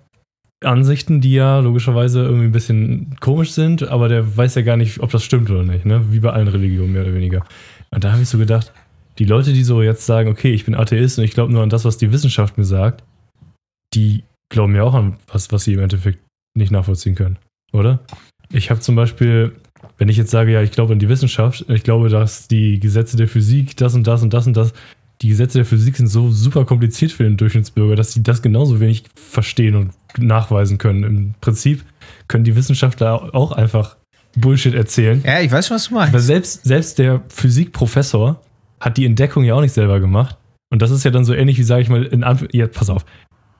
Speaker 2: Ansichten, die ja logischerweise irgendwie ein bisschen komisch sind, aber der weiß ja gar nicht, ob das stimmt oder nicht, ne? Wie bei allen Religionen mehr oder weniger. Und da habe ich so gedacht, die Leute, die so jetzt sagen, okay, ich bin Atheist und ich glaube nur an das, was die Wissenschaft mir sagt, die glauben ja auch an was, was sie im Endeffekt nicht nachvollziehen können, oder? Ich habe zum Beispiel, wenn ich jetzt sage, ja, ich glaube an die Wissenschaft, ich glaube, dass die Gesetze der Physik, das und das und das und das, die Gesetze der Physik sind so super kompliziert für den Durchschnittsbürger, dass sie das genauso wenig verstehen und nachweisen können. Im Prinzip können die Wissenschaftler auch einfach Bullshit erzählen.
Speaker 3: Ja, ich weiß schon, was du meinst.
Speaker 2: Weil selbst, selbst der Physikprofessor hat die Entdeckung ja auch nicht selber gemacht. Und das ist ja dann so ähnlich wie, sage ich mal, in Anführungszeichen, ja, pass auf,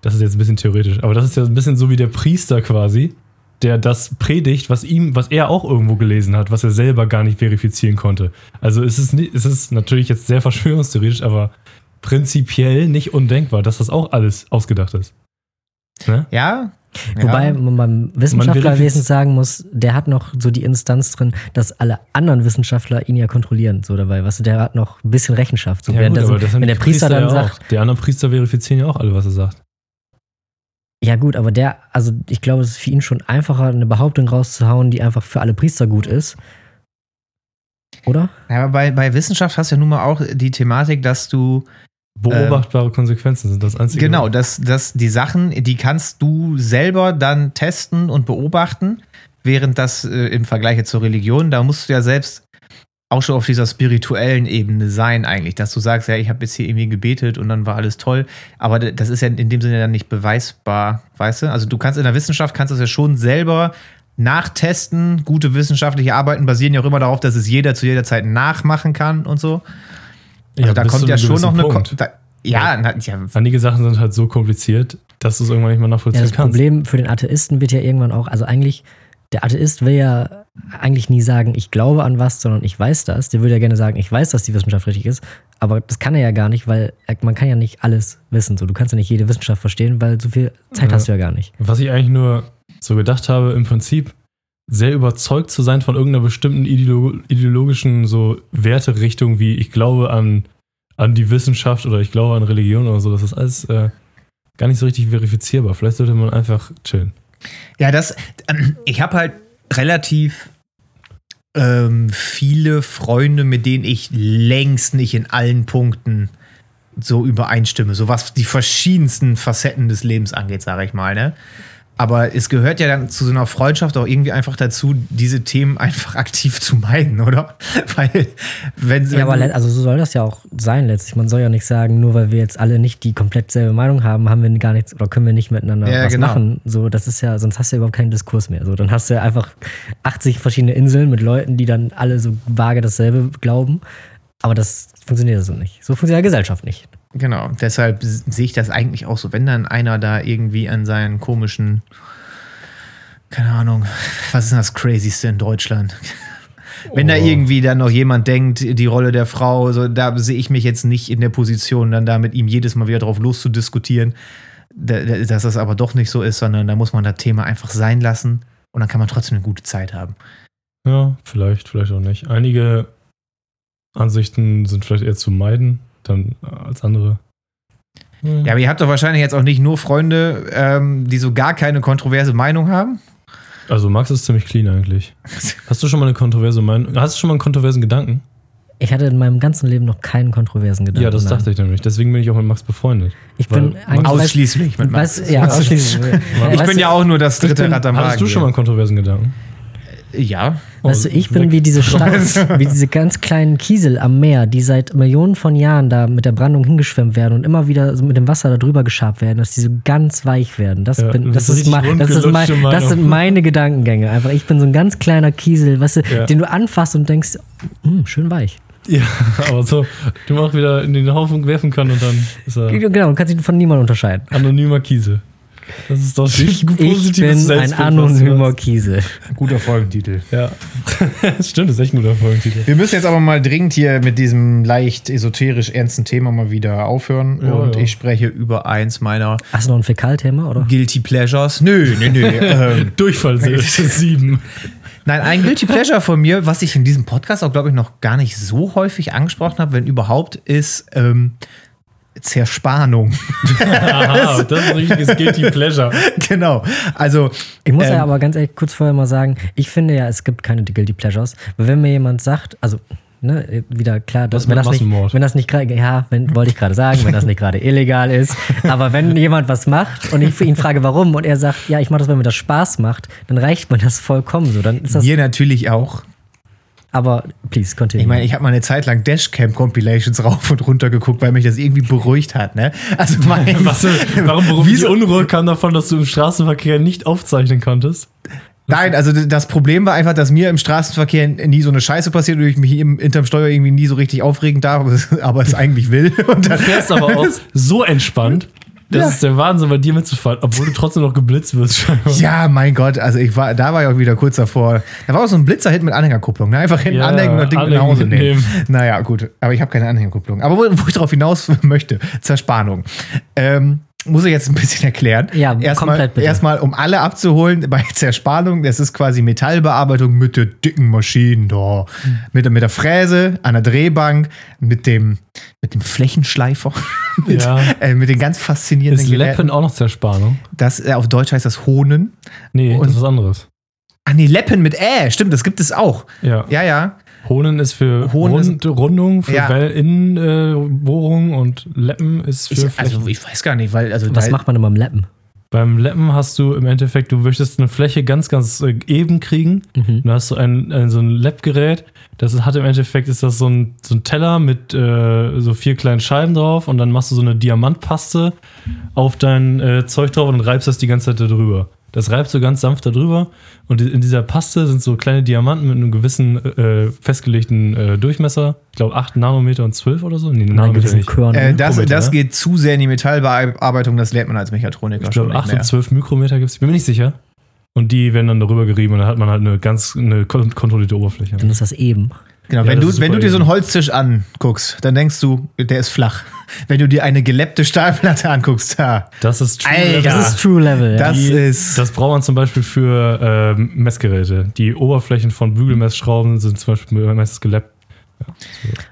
Speaker 2: das ist jetzt ein bisschen theoretisch, aber das ist ja ein bisschen so wie der Priester quasi, der das predigt, was ihm, was er auch irgendwo gelesen hat, was er selber gar nicht verifizieren konnte. Also es ist, nicht, es ist natürlich jetzt sehr verschwörungstheoretisch, aber prinzipiell nicht undenkbar, dass das auch alles ausgedacht ist. Ne?
Speaker 3: Ja.
Speaker 1: Wobei
Speaker 3: ja.
Speaker 1: man Wissenschaftlerwesen sagen muss, der hat noch so die Instanz drin, dass alle anderen Wissenschaftler ihn ja kontrollieren, so dabei. Weißt du, der hat noch ein bisschen Rechenschaft. So, der,
Speaker 2: aber das haben
Speaker 1: wenn der
Speaker 2: die
Speaker 1: Priester dann
Speaker 2: ja
Speaker 1: sagt,
Speaker 2: auch. Die anderen Priester verifizieren ja auch alle, was er sagt.
Speaker 1: Ja gut, aber der, also ich glaube, es ist für ihn schon einfacher, eine Behauptung rauszuhauen, die einfach für alle Priester gut ist. Oder?
Speaker 3: Ja, aber bei, bei Wissenschaft hast du ja nun mal auch die Thematik, dass du
Speaker 2: Beobachtbare Konsequenzen sind das einzige.
Speaker 3: genau, dass, dass die Sachen, die kannst du selber dann testen und beobachten, während das äh, im Vergleich zur Religion, da musst du ja selbst auch schon auf dieser spirituellen Ebene sein eigentlich, dass du sagst, ja, ich habe jetzt hier irgendwie gebetet und dann war alles toll, aber das ist ja in dem Sinne dann nicht beweisbar, weißt du? Also du kannst in der Wissenschaft kannst das ja schon selber nachtesten. Gute wissenschaftliche Arbeiten basieren ja auch immer darauf, dass es jeder zu jeder Zeit nachmachen kann und so. Also da
Speaker 2: bis
Speaker 3: kommt ja schon noch eine.
Speaker 2: Punkt.
Speaker 3: Ko- Da, ja, na, ja,
Speaker 2: Einige Sachen sind halt so kompliziert, dass du es irgendwann nicht mehr nachvollziehen
Speaker 1: Ja, das
Speaker 2: kannst.
Speaker 1: Problem für den Atheisten wird ja irgendwann auch, also eigentlich, der Atheist will ja eigentlich nie sagen, ich glaube an was, sondern ich weiß das. Der würde ja gerne sagen, ich weiß, dass die Wissenschaft richtig ist. Aber das kann er ja gar nicht, weil man kann ja nicht alles wissen. So, du kannst ja nicht jede Wissenschaft verstehen, weil so viel Zeit
Speaker 2: Ja.
Speaker 1: hast du ja gar nicht.
Speaker 2: Was ich eigentlich nur so gedacht habe, im Prinzip sehr überzeugt zu sein von irgendeiner bestimmten ideolo ideologischen so Werterichtung, wie ich glaube an, an die Wissenschaft oder ich glaube an Religion oder so, das ist alles äh, gar nicht so richtig verifizierbar. Vielleicht sollte man einfach chillen.
Speaker 3: Ja, das, ähm, ich habe halt relativ ähm, viele Freunde, mit denen ich längst nicht in allen Punkten so übereinstimme, so was die verschiedensten Facetten des Lebens angeht, sage ich mal, ne? Aber es gehört ja dann zu so einer Freundschaft auch irgendwie einfach dazu, diese Themen einfach aktiv zu meiden, oder? Weil, wenn
Speaker 1: Ja, aber also so soll das ja auch sein letztlich. Man soll ja nicht sagen, nur weil wir jetzt alle nicht die komplett selbe Meinung haben, haben wir gar nichts oder können wir nicht miteinander
Speaker 3: Ja,
Speaker 1: was
Speaker 3: genau.
Speaker 1: machen. So, das ist ja, sonst hast du ja überhaupt keinen Diskurs mehr. So, dann hast du ja einfach 80 verschiedene Inseln mit Leuten, die dann alle so vage dasselbe glauben. Aber das funktioniert so nicht. So funktioniert ja Gesellschaft nicht.
Speaker 3: Genau, deshalb sehe ich das eigentlich auch so. Wenn dann einer da irgendwie an seinen komischen, keine Ahnung, was ist das Crazyste in Deutschland? Wenn da
Speaker 2: Oh.
Speaker 3: irgendwie dann noch jemand denkt, die Rolle der Frau, so, da sehe ich mich jetzt nicht in der Position, dann da mit ihm jedes Mal wieder drauf loszudiskutieren, da- da- dass das aber doch nicht so ist, sondern da muss man das Thema einfach sein lassen und dann kann man trotzdem eine gute Zeit haben.
Speaker 2: Ja, vielleicht, vielleicht auch nicht. Einige Ansichten sind vielleicht eher zu meiden, dann als andere. Hm.
Speaker 3: Ja, aber ihr habt doch wahrscheinlich jetzt auch nicht nur Freunde, ähm, die so gar keine kontroverse Meinung haben.
Speaker 2: Also Max ist ziemlich clean eigentlich. Hast du schon mal eine kontroverse Meinung? Hast du schon mal einen kontroversen Gedanken?
Speaker 1: Ich hatte in meinem ganzen Leben noch keinen kontroversen Gedanken.
Speaker 2: ja, das
Speaker 1: nein.
Speaker 2: dachte ich nämlich. Deswegen bin ich auch mit Max befreundet.
Speaker 1: Ich bin.
Speaker 3: Ausschließlich mit Max.
Speaker 1: Weißt, ja, ausschließlich.
Speaker 3: Ich bin ja auch nur das dritte
Speaker 1: bin-
Speaker 3: Rad am Wagen.
Speaker 2: Hattest du schon mal einen kontroversen Gedanken?
Speaker 3: Ja.
Speaker 1: Weißt du, ich bin wie diese Stadt, wie diese ganz kleinen Kiesel am Meer, die seit Millionen von Jahren da mit der Brandung hingeschwemmt werden und immer wieder so mit dem Wasser da drüber geschabt werden, dass die so ganz weich werden. Das,
Speaker 2: Ja,
Speaker 1: bin,
Speaker 2: das
Speaker 1: das,
Speaker 2: ist
Speaker 1: mein, das, ist mein, das sind meine Gedankengänge. Einfach, ich bin so ein ganz kleiner Kiesel, weißt du,
Speaker 2: Ja.
Speaker 1: den du anfasst und denkst, hm, schön weich.
Speaker 2: Ja, aber so, den man auch wieder in den Haufen werfen kann und dann ist er
Speaker 1: Genau, du kannst ihn von niemandem unterscheiden.
Speaker 2: anonymer Kiesel. Das ist doch
Speaker 1: Ich, ich bin ein anonymer Kiesel.
Speaker 3: Guter Folgentitel.
Speaker 2: Ja. Stimmt, das ist echt ein guter Folgentitel.
Speaker 3: Wir müssen jetzt aber mal dringend hier mit diesem leicht esoterisch ernsten Thema mal wieder aufhören.
Speaker 2: Ja,
Speaker 3: und
Speaker 2: ja.
Speaker 3: ich spreche über eins meiner
Speaker 1: Hast du noch ein Fäkalthema, oder?
Speaker 3: Guilty Pleasures. Nö, nö, nö. ähm,
Speaker 2: Durchfall 7.
Speaker 3: nein, ein Guilty Pleasure von mir, was ich in diesem Podcast auch, glaube ich, noch gar nicht so häufig angesprochen habe, wenn überhaupt, ist ähm, Zerspannung.
Speaker 2: Aha, das ist ein richtiges Guilty Pleasure.
Speaker 3: genau. Also,
Speaker 1: Ich muss
Speaker 3: Ähm,
Speaker 1: ja aber ganz ehrlich kurz vorher mal sagen, ich finde ja, es gibt keine Guilty Pleasures. Weil wenn mir jemand sagt, also, ne, wieder klar, dass, wenn, das nicht, wenn das nicht gerade, ja, wenn, wollte ich gerade sagen, wenn das nicht gerade illegal ist. Aber wenn jemand was macht und ich für ihn frage, warum, und er sagt, ja, ich mache das, weil mir das Spaß macht, dann reicht mir das vollkommen so. Dann ist das,
Speaker 3: mir natürlich auch.
Speaker 1: Aber please, continue.
Speaker 3: Ich meine, ich habe mal eine Zeit lang Dashcam-Compilations rauf und runter geguckt, weil mich das irgendwie beruhigt hat. Ne? Also mein,
Speaker 2: Was, warum warum die
Speaker 3: Wieso-
Speaker 2: Unruhe kam davon, dass du im Straßenverkehr nicht aufzeichnen konntest?
Speaker 3: Nein, also das Problem war einfach, dass mir im Straßenverkehr nie so eine Scheiße passiert und ich mich im, hinterm Steuer irgendwie nie so richtig aufregen darf, aber es, aber es eigentlich will. Und dann,
Speaker 2: Du fährst aber auch so entspannt. Das ist der Wahnsinn, bei dir mitzufahren, obwohl du trotzdem noch geblitzt wirst. scheinbar.
Speaker 3: ja, mein Gott, also ich war, da war ich auch wieder kurz davor. Da war auch so ein Blitzer-Hit mit Anhängerkupplung. Ne? Einfach hinten
Speaker 2: Ja,
Speaker 3: anhängen und das Ding nach Hause nehmen. Naja, gut. Aber ich habe keine Anhängerkupplung. Aber wo, wo ich darauf hinaus möchte, Zerspannung. Ähm, muss ich jetzt ein bisschen erklären.
Speaker 1: Ja,
Speaker 3: erstmal,
Speaker 1: komplett bitte.
Speaker 3: Erstmal, um alle abzuholen, bei Zerspannung, das ist quasi Metallbearbeitung mit der dicken Maschine da.
Speaker 1: Hm.
Speaker 3: Mit, der- mit der Fräse, an der Drehbank, mit dem, mit dem Flächenschleifer, mit,
Speaker 2: Ja.
Speaker 3: äh, mit den ganz faszinierenden
Speaker 2: Ist
Speaker 3: Geräten.
Speaker 2: Leppen auch noch Zerspannung?
Speaker 3: Das, äh, auf Deutsch heißt das Hohnen.
Speaker 2: Nee,
Speaker 3: Und-
Speaker 2: das ist was anderes.
Speaker 3: Ah nee, Leppen mit Ä, stimmt, das gibt es auch.
Speaker 2: Ja.
Speaker 3: Ja, ja.
Speaker 2: Hohnen ist für
Speaker 3: Hohnen
Speaker 2: Rund, Rundung, für
Speaker 3: Ja.
Speaker 2: Wellinnenbohrung und Leppen ist für
Speaker 3: Ich,
Speaker 2: Flächen.
Speaker 3: also ich weiß gar nicht, weil also
Speaker 1: was
Speaker 3: weil,
Speaker 1: macht man denn beim Lappen?
Speaker 2: Beim Leppen hast du im Endeffekt, du möchtest eine Fläche ganz, ganz äh, eben kriegen.
Speaker 1: Mhm.
Speaker 2: Dann hast du ein, ein, so ein Leppgerät. Das ist- hat im Endeffekt ist das so ein, so ein Teller mit äh, so vier kleinen Scheiben drauf und dann machst du so eine Diamantpaste auf dein äh, Zeug drauf und reibst das die ganze Zeit da drüber. Das reibst du ganz sanft da drüber und in dieser Paste sind so kleine Diamanten mit einem gewissen äh, festgelegten äh, Durchmesser. Ich glaube 8 Nanometer und 12 oder so. Nee, Nanometer nicht.
Speaker 1: Körner.
Speaker 3: äh, das,
Speaker 2: Mikrometer,
Speaker 3: das
Speaker 2: ne?
Speaker 3: geht zu sehr in die Metallbearbeitung, das lernt man als Mechatroniker
Speaker 2: Ich
Speaker 3: schon
Speaker 2: glaube,
Speaker 3: nicht
Speaker 2: 8
Speaker 3: mehr.
Speaker 2: und 12 Mikrometer gibt es. Ich bin mir nicht sicher. Und die werden dann darüber gerieben und dann hat man halt eine ganz eine kon- kontrollierte Oberfläche.
Speaker 1: dann ist das eben.
Speaker 3: Genau,
Speaker 2: Ja,
Speaker 3: wenn,
Speaker 2: das
Speaker 3: du, wenn du dir so einen. Holztisch anguckst, dann denkst du, der ist flach. Wenn du dir eine geleppte Stahlplatte anguckst, ha,
Speaker 2: Das ist true.
Speaker 3: Alter.
Speaker 1: Das
Speaker 3: Ja.
Speaker 1: ist True Level. Ja.
Speaker 3: das
Speaker 2: Die-
Speaker 3: ist.
Speaker 2: Das braucht man zum Beispiel für ähm, Messgeräte. Die Oberflächen von Bügelmessschrauben sind zum Beispiel meistens geleppt.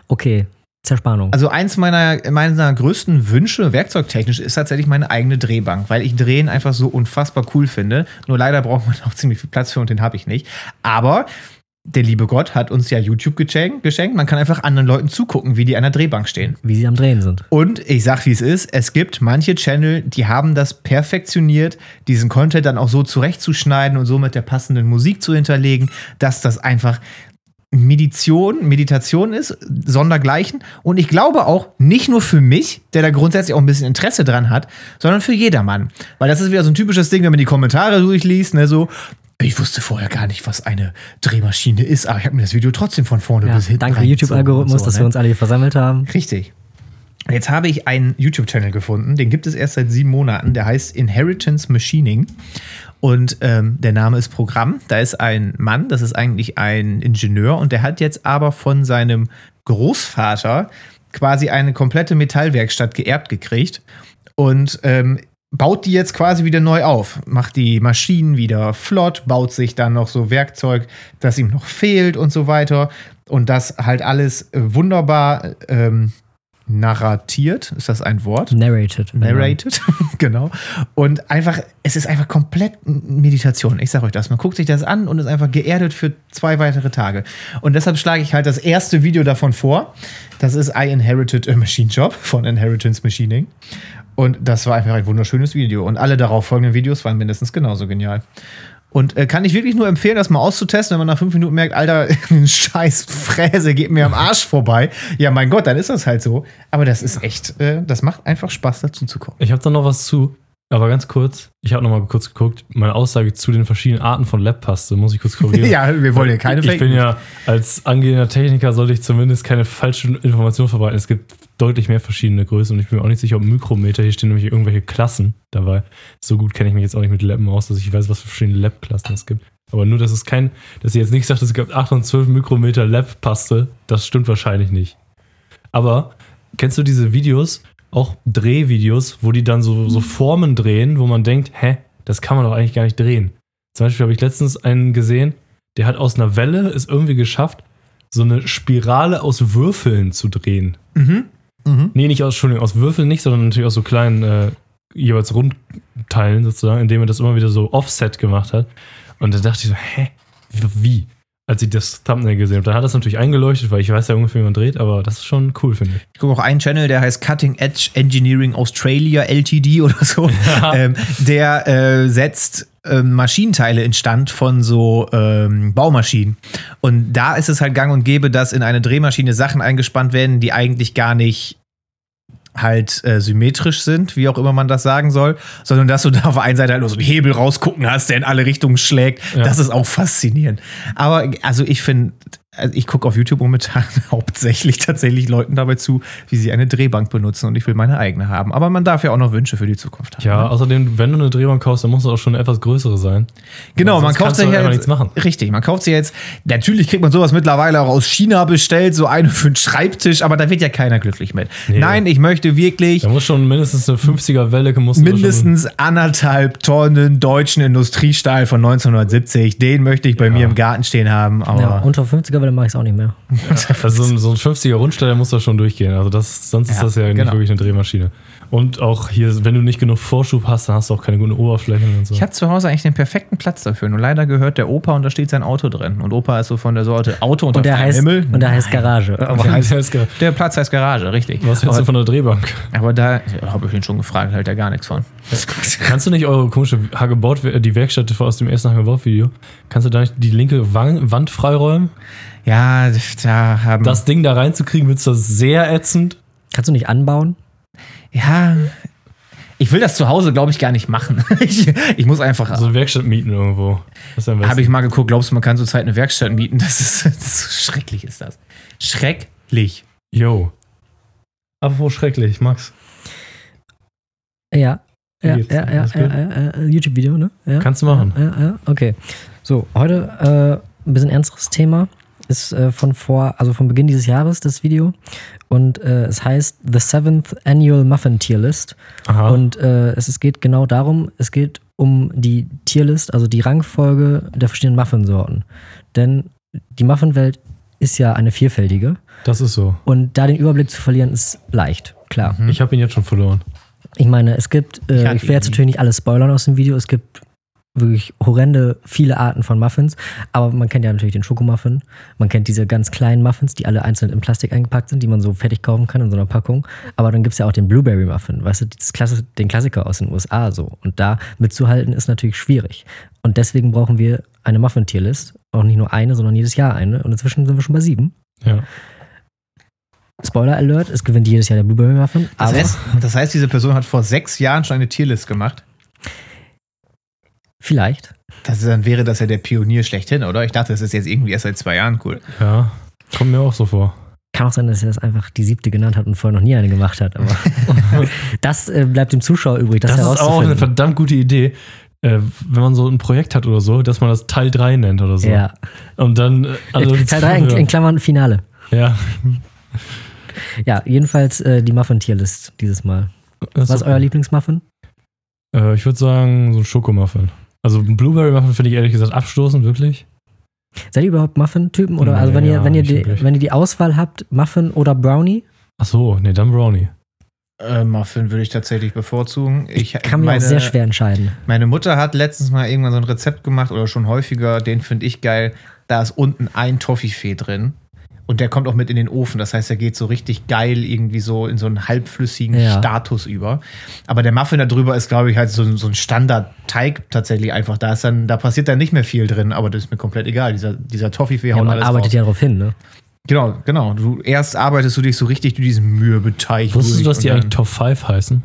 Speaker 1: Okay. Zerspannung.
Speaker 3: Also eins meiner, meiner größten Wünsche, werkzeugtechnisch, ist tatsächlich meine eigene Drehbank, weil ich Drehen einfach so unfassbar cool finde. Nur leider braucht man auch ziemlich viel Platz für und den habe ich nicht. Aber der liebe Gott hat uns ja YouTube geschenkt, geschenkt. Man kann einfach anderen Leuten zugucken, wie die an der Drehbank stehen.
Speaker 1: wie sie am Drehen sind.
Speaker 3: Und ich sag, wie es ist, es gibt manche Channel, die haben das perfektioniert, diesen Content dann auch so zurechtzuschneiden und so mit der passenden Musik zu hinterlegen, dass das einfach Meditation, Meditation ist, sondergleichen. Und ich glaube auch nicht nur für mich, der da grundsätzlich auch ein bisschen Interesse dran hat, sondern für jedermann. Weil das ist wieder so ein typisches Ding, wenn man die Kommentare durchliest, ne, so, ich wusste vorher gar nicht, was eine Drehmaschine ist, aber ich habe mir das Video trotzdem von vorne
Speaker 1: Ja,
Speaker 3: bis hinten
Speaker 1: danke YouTube-Algorithmus,
Speaker 3: so,
Speaker 1: dass
Speaker 3: ne?
Speaker 1: wir uns alle hier versammelt haben.
Speaker 3: Richtig. Jetzt habe ich einen YouTube-Channel gefunden, den gibt es erst seit sieben Monaten, der heißt Inheritance Machining. Und ähm, der Name ist Programm. Da ist ein Mann, das ist eigentlich ein Ingenieur, und der hat jetzt aber von seinem Großvater quasi eine komplette Metallwerkstatt geerbt gekriegt. Und ähm, baut die jetzt quasi wieder neu auf, macht die Maschinen wieder flott, baut sich dann noch so Werkzeug, das ihm noch fehlt und so weiter. Und das halt alles wunderbar ähm, narratiert. Ist das ein Wort?
Speaker 1: Narrated.
Speaker 3: Narrated, genau. Und einfach, es ist einfach komplett Meditation. Ich sag euch das. Man guckt sich das an und ist einfach geerdet für zwei weitere Tage. Und deshalb schlage ich halt das erste Video davon vor. Das ist I Inherited a Machine Shop von Inheritance Machining. Und das war einfach ein wunderschönes Video. Und alle darauf folgenden Videos waren mindestens genauso genial. Und äh, kann ich wirklich nur empfehlen, das mal auszutesten, wenn man nach fünf Minuten merkt, Alter, scheiß Fräse geht mir am Arsch vorbei. Ja, mein Gott, dann ist das halt so. Aber das ist echt, äh, das macht einfach Spaß, dazu zu gucken.
Speaker 2: Ich habe da noch was zu, aber ganz kurz. Ich habe noch mal kurz geguckt. Meine Aussage zu den verschiedenen Arten von Lab-Paste muss ich kurz korrigieren.
Speaker 3: ja, wir wollen ja keine
Speaker 2: ich bin ja als angehender Techniker sollte ich zumindest keine falschen Informationen verbreiten. Es gibt deutlich mehr verschiedene Größen und ich bin mir auch nicht sicher, ob Mikrometer, hier stehen nämlich irgendwelche Klassen dabei. So gut kenne ich mich jetzt auch nicht mit Lappen aus, dass ich weiß, was für verschiedene Lab-Klassen es gibt. Aber nur, dass es kein, dass ihr jetzt nicht sagt, es gibt 8 und 12 Mikrometer Lab-Paste, das stimmt wahrscheinlich nicht. Aber kennst du diese Videos, auch Drehvideos, wo die dann so, so Formen drehen, wo man denkt, hä, das kann man doch eigentlich gar nicht drehen. Zum Beispiel habe ich letztens einen gesehen, der hat aus einer Welle es irgendwie geschafft, so eine Spirale aus Würfeln zu drehen.
Speaker 3: Mhm. Mhm.
Speaker 2: Nee, nicht aus, Entschuldigung, aus Würfeln nicht, sondern natürlich aus so kleinen, äh, jeweils Rundteilen sozusagen, indem er das immer wieder so Offset gemacht hat. Und da dachte ich so, hä? Wie? Als ich das Thumbnail gesehen habe. Dann hat das natürlich eingeleuchtet, weil ich weiß ja ungefähr, wie man dreht, aber das ist schon cool, finde ich.
Speaker 3: Ich gucke auch einen Channel, der heißt Cutting Edge Engineering Australia LTD oder so. Ähm, der äh, setzt ähm, Maschinenteile instand von so ähm, Baumaschinen. Und da ist es halt gang und gäbe, dass in eine Drehmaschine Sachen eingespannt werden, die eigentlich gar nicht halt äh, symmetrisch sind, wie auch immer man das sagen soll, sondern dass du da auf der einen Seite halt nur so einen Hebel rausgucken hast, der in alle Richtungen schlägt.
Speaker 2: Ja.
Speaker 3: Das ist auch faszinierend. Aber also ich finde, also ich gucke auf YouTube momentan hauptsächlich tatsächlich Leuten dabei zu, wie sie eine Drehbank benutzen und ich will meine eigene haben. Aber man darf ja auch noch Wünsche für die Zukunft haben.
Speaker 2: Ja,
Speaker 3: ne?
Speaker 2: außerdem, wenn du eine Drehbank kaufst, dann muss es auch schon eine etwas größere sein.
Speaker 3: Genau, man kauft sich ja jetzt,
Speaker 2: nichts machen.
Speaker 3: Richtig, man kauft sich jetzt. Natürlich kriegt man sowas mittlerweile auch aus China bestellt, so eine für einen Schreibtisch, aber da wird ja keiner glücklich mit.
Speaker 2: Nee.
Speaker 3: Nein, ich möchte wirklich
Speaker 2: Da muss schon mindestens eine 50er Welle, muss
Speaker 3: mindestens anderthalb Tonnen deutschen Industriestahl von 1970. Den möchte ich bei
Speaker 2: Ja.
Speaker 3: mir im Garten stehen haben. Aber
Speaker 1: Ja, unter 50er Welle mache ich es auch nicht mehr.
Speaker 2: Also so, ein- so ein 50er Rundsteller muss da schon durchgehen. Also das, sonst ist
Speaker 3: Ja,
Speaker 2: das ja nicht
Speaker 3: genau.
Speaker 2: wirklich eine Drehmaschine. Und auch hier, wenn du nicht genug Vorschub hast, dann hast du auch keine guten Oberflächen und so.
Speaker 3: ich habe zu Hause eigentlich den perfekten Platz dafür. Nur leider gehört der Opa und da steht sein Auto drin. Und Opa ist so von der Sorte Auto unter
Speaker 1: Und der heißt,
Speaker 3: Himmel.
Speaker 1: und der heißt. Garage. Aber
Speaker 3: der, heißt,
Speaker 2: Der
Speaker 3: Platz heißt Garage, richtig.
Speaker 2: Was hältst du
Speaker 3: aber,
Speaker 2: von der Drehbank?
Speaker 3: aber da habe ich ihn schon gefragt, hält er gar nichts von.
Speaker 2: Kannst du nicht eure komische Hagebaut, die Werkstatt aus dem ersten Hagebaut-Video, kannst du da nicht die linke Wand freiräumen?
Speaker 3: Ja, da haben.
Speaker 2: Das Ding da reinzukriegen, wird das sehr ätzend.
Speaker 1: kannst du nicht anbauen?
Speaker 3: Ja. Ich will das zu Hause, glaube ich, gar nicht machen. ich, ich muss einfach.
Speaker 2: So eine Werkstatt mieten irgendwo.
Speaker 3: Habe ich mal geguckt, glaubst du, man kann zurzeit eine Werkstatt mieten? Das ist, das ist schrecklich, ist das. Schrecklich.
Speaker 2: Yo. Apropos schrecklich, Max.
Speaker 1: Ja. Ja, ja, ja, ja,
Speaker 2: gut?
Speaker 1: ja, ja, YouTube-Video, ne? Ja.
Speaker 2: Kannst du machen.
Speaker 1: Ja, ja, okay. So, heute äh, ein bisschen ernsteres Thema. Ist äh, von vor, also von Beginn dieses Jahres das Video. Und äh, es heißt The Seventh Annual Muffin Tier List.
Speaker 2: Aha.
Speaker 1: Und äh, es, es geht genau darum, es geht um die Tierlist, also die Rangfolge der verschiedenen Muffinsorten. Denn die Muffinwelt ist ja eine vielfältige.
Speaker 2: Das ist so.
Speaker 1: Und da den Überblick zu verlieren, ist leicht, klar.
Speaker 2: Ich habe ihn jetzt schon verloren.
Speaker 1: Ich meine, es gibt,
Speaker 3: Ich
Speaker 1: äh,
Speaker 3: hatte
Speaker 1: ich will jetzt natürlich nicht alles spoilern aus dem Video, es gibt wirklich horrende viele Arten von Muffins, aber man kennt ja natürlich den Schokomuffin, man kennt diese ganz kleinen Muffins, die alle einzeln in Plastik eingepackt sind, die man so fertig kaufen kann in so einer Packung, aber dann gibt es ja auch den Blueberry Muffin, weißt du, das Klasse, den Klassiker aus den USA so. Und da mitzuhalten ist natürlich schwierig. Und deswegen brauchen wir eine Muffin-Tierlist, auch nicht nur eine, sondern jedes Jahr eine. Und inzwischen sind wir schon bei sieben.
Speaker 2: Ja.
Speaker 1: Spoiler Alert, es gewinnt jedes Jahr der Blueberry Muffin,
Speaker 3: Das
Speaker 1: aber
Speaker 3: heißt, das heißt, diese Person hat vor sechs Jahren schon eine Tierlist gemacht.
Speaker 1: Vielleicht.
Speaker 3: Das, dann wäre das ja der Pionier schlechthin, oder? Ich dachte, das ist jetzt irgendwie erst seit zwei Jahren cool.
Speaker 2: Ja. Kommt mir auch so vor.
Speaker 1: Kann auch sein, dass er das einfach die siebte genannt hat und vorher noch nie eine gemacht hat. Aber das äh, bleibt dem Zuschauer übrig, das,
Speaker 2: Das, ist auch eine verdammt gute Idee, äh, wenn man so ein Projekt hat oder so, dass man das Teil 3 nennt oder so.
Speaker 1: ja.
Speaker 2: Und dann äh, Leute
Speaker 1: Teil 3 in, in Klammern Finale.
Speaker 2: Ja.
Speaker 1: Ja, jedenfalls äh, die Muffin-Tierlist dieses Mal.
Speaker 2: Das
Speaker 1: Was ist euer Lieblingsmuffin?
Speaker 2: Äh, ich würde sagen, so ein Schokomuffin. Also ein Blueberry-Muffin finde ich ehrlich gesagt abstoßend, wirklich.
Speaker 1: Seid ihr überhaupt Muffin-Typen? Oder
Speaker 2: Nee,
Speaker 1: also wenn ihr,
Speaker 2: ja,
Speaker 1: wenn ihr die,
Speaker 2: wirklich.
Speaker 1: wenn ihr die Auswahl habt, Muffin oder Brownie,
Speaker 2: Ach so, nee, dann Brownie.
Speaker 3: Äh, Muffin würde ich tatsächlich bevorzugen. Ich
Speaker 1: kann mir
Speaker 3: meine,
Speaker 1: auch sehr schwer entscheiden.
Speaker 3: Meine Mutter hat letztens mal irgendwann so ein Rezept gemacht oder schon häufiger, den finde ich geil. Da ist unten ein Toffifee drin. Und der kommt auch mit in den Ofen. Das heißt, er geht so richtig geil irgendwie so in so einen halbflüssigen
Speaker 1: Ja.
Speaker 3: Status über. Aber der Muffin da drüber ist, glaube ich, halt so, so ein Standard-Teig tatsächlich einfach. Da, ist dann, da passiert dann nicht mehr viel drin, aber das ist mir komplett egal. Dieser, dieser Toffifee
Speaker 1: Ja,
Speaker 3: haut
Speaker 1: man arbeitet
Speaker 3: raus.
Speaker 1: ja darauf hin, ne?
Speaker 3: Genau, genau. Du, erst arbeitest du dich so richtig durch diesen Mürbeteig
Speaker 2: Wusstest du, dass die eigentlich Top 5 heißen?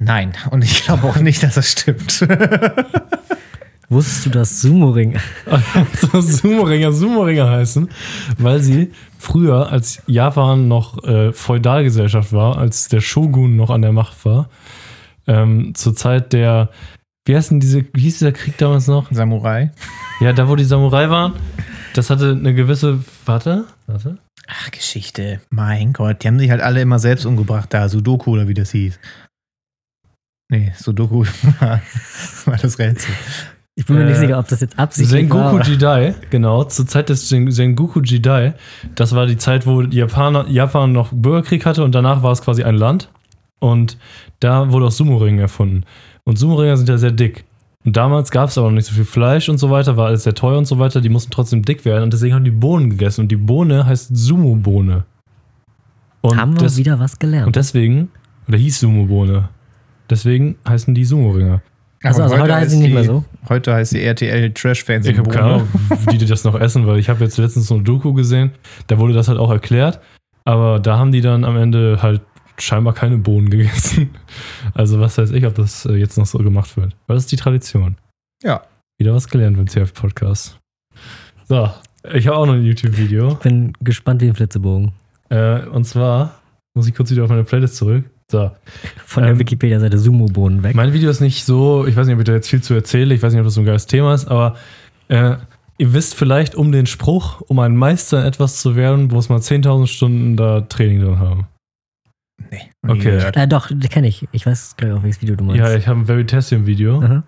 Speaker 3: Nein, und ich glaube auch nicht, dass das stimmt.
Speaker 1: Wusstest du, dass
Speaker 2: Sumo-Ringer Sumo-Ringer heißen, weil sie früher, als Japan noch äh, Feudalgesellschaft war, als der Shogun noch an der Macht war, ähm, zur Zeit der, wie heißt denn diese, wie hieß dieser Krieg damals noch?
Speaker 3: Samurai.
Speaker 2: Ja, da wo die Samurai waren, das hatte eine gewisse, warte, warte.
Speaker 3: Ach, Geschichte. Mein Gott, die haben sich halt alle immer selbst umgebracht da. Sudoku oder wie das hieß. Nee, Sudoku war, war das Rätsel.
Speaker 1: Ich bin mir nicht
Speaker 2: Äh,
Speaker 1: sicher, ob das jetzt absichtlich war.
Speaker 2: Sengoku Jidai, genau, zur Zeit des Sen- Sengoku Jidai, das war die Zeit, wo Japaner, Japan noch Bürgerkrieg hatte und danach war es quasi ein Land. Und da wurde auch Sumo-Ring erfunden. Und Sumo-Ringer sind ja sehr dick. Und damals gab es aber noch nicht so viel Fleisch und so weiter, war alles sehr teuer und so weiter. Die mussten trotzdem dick werden und deswegen haben die Bohnen gegessen. Und die Bohne heißt Sumo-Bohne. Und,
Speaker 1: Haben wir wieder was gelernt.
Speaker 2: und deswegen, oder hieß Sumo-Bohne. Deswegen heißen die Sumo-Ringer.
Speaker 1: Also- also heute heißt sie nicht
Speaker 3: die,
Speaker 1: mehr so?
Speaker 3: Heute heißt sie RTL Trash Fans.
Speaker 2: Ich habe keine Ahnung, wie die das noch essen, weil ich habe jetzt letztens so eine Doku gesehen, da wurde das halt auch erklärt, aber da haben die dann am Ende halt scheinbar keine Bohnen gegessen. Also was weiß ich, ob das äh, jetzt noch so gemacht wird. Weil das ist die Tradition.
Speaker 3: Ja.
Speaker 2: Wieder was gelernt beim CF-Podcast. So, ich habe auch noch ein YouTube-Video.
Speaker 1: Ich bin gespannt wie ein Flitzebogen.
Speaker 2: Äh, und zwar muss ich kurz wieder auf meine Playlist zurück. So,
Speaker 1: Von der
Speaker 2: Ähm,
Speaker 1: Wikipedia-Seite Sumo-Bohnen weg.
Speaker 2: Mein Video ist nicht so, ich weiß nicht, ob ich da jetzt viel zu erzähle, ich weiß nicht, ob das so ein geiles Thema ist, aber äh, ihr wisst vielleicht um den Spruch, um ein Meister in etwas zu werden, muss man 10.000 Stunden da Training drin haben.
Speaker 3: Nee,
Speaker 2: Okay.
Speaker 3: gehört.
Speaker 1: Äh, doch, kenne ich. Ich weiß, glaube ich, auch welches Video du meinst.
Speaker 2: Ja, ich habe ein Veritasium-Video
Speaker 1: Aha.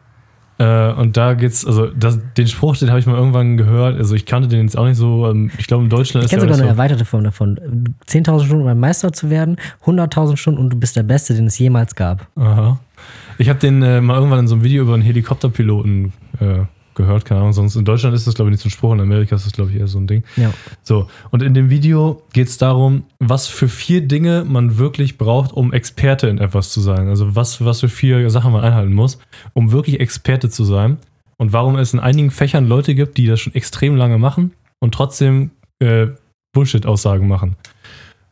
Speaker 2: Äh, und da geht's, also das, den Spruch, den habe ich mal irgendwann gehört, also ich kannte den jetzt auch nicht so, ähm, ich glaube in Deutschland
Speaker 1: Ich
Speaker 2: ist
Speaker 1: kenne
Speaker 2: der
Speaker 1: sogar eine
Speaker 2: so,
Speaker 1: erweiterte Form davon. 10.000 Stunden, um ein Meister zu werden, 100.000 Stunden und du bist der Beste, den es jemals gab.
Speaker 2: Aha. Ich habe den äh, mal irgendwann in so einem Video über einen Helikopterpiloten äh, gehört, keine Ahnung. Sonst in Deutschland ist das, glaube ich, nicht so ein Spruch, in Amerika ist das, glaube ich, eher so ein Ding.
Speaker 1: Ja.
Speaker 2: So, und in dem Video geht es darum, was für vier Dinge man wirklich braucht, um Experte in etwas zu sein. Also was, was für vier Sachen man einhalten muss, um wirklich Experte zu sein. Und warum es in einigen Fächern Leute gibt, die das schon extrem lange machen und trotzdem äh, Bullshit-Aussagen machen.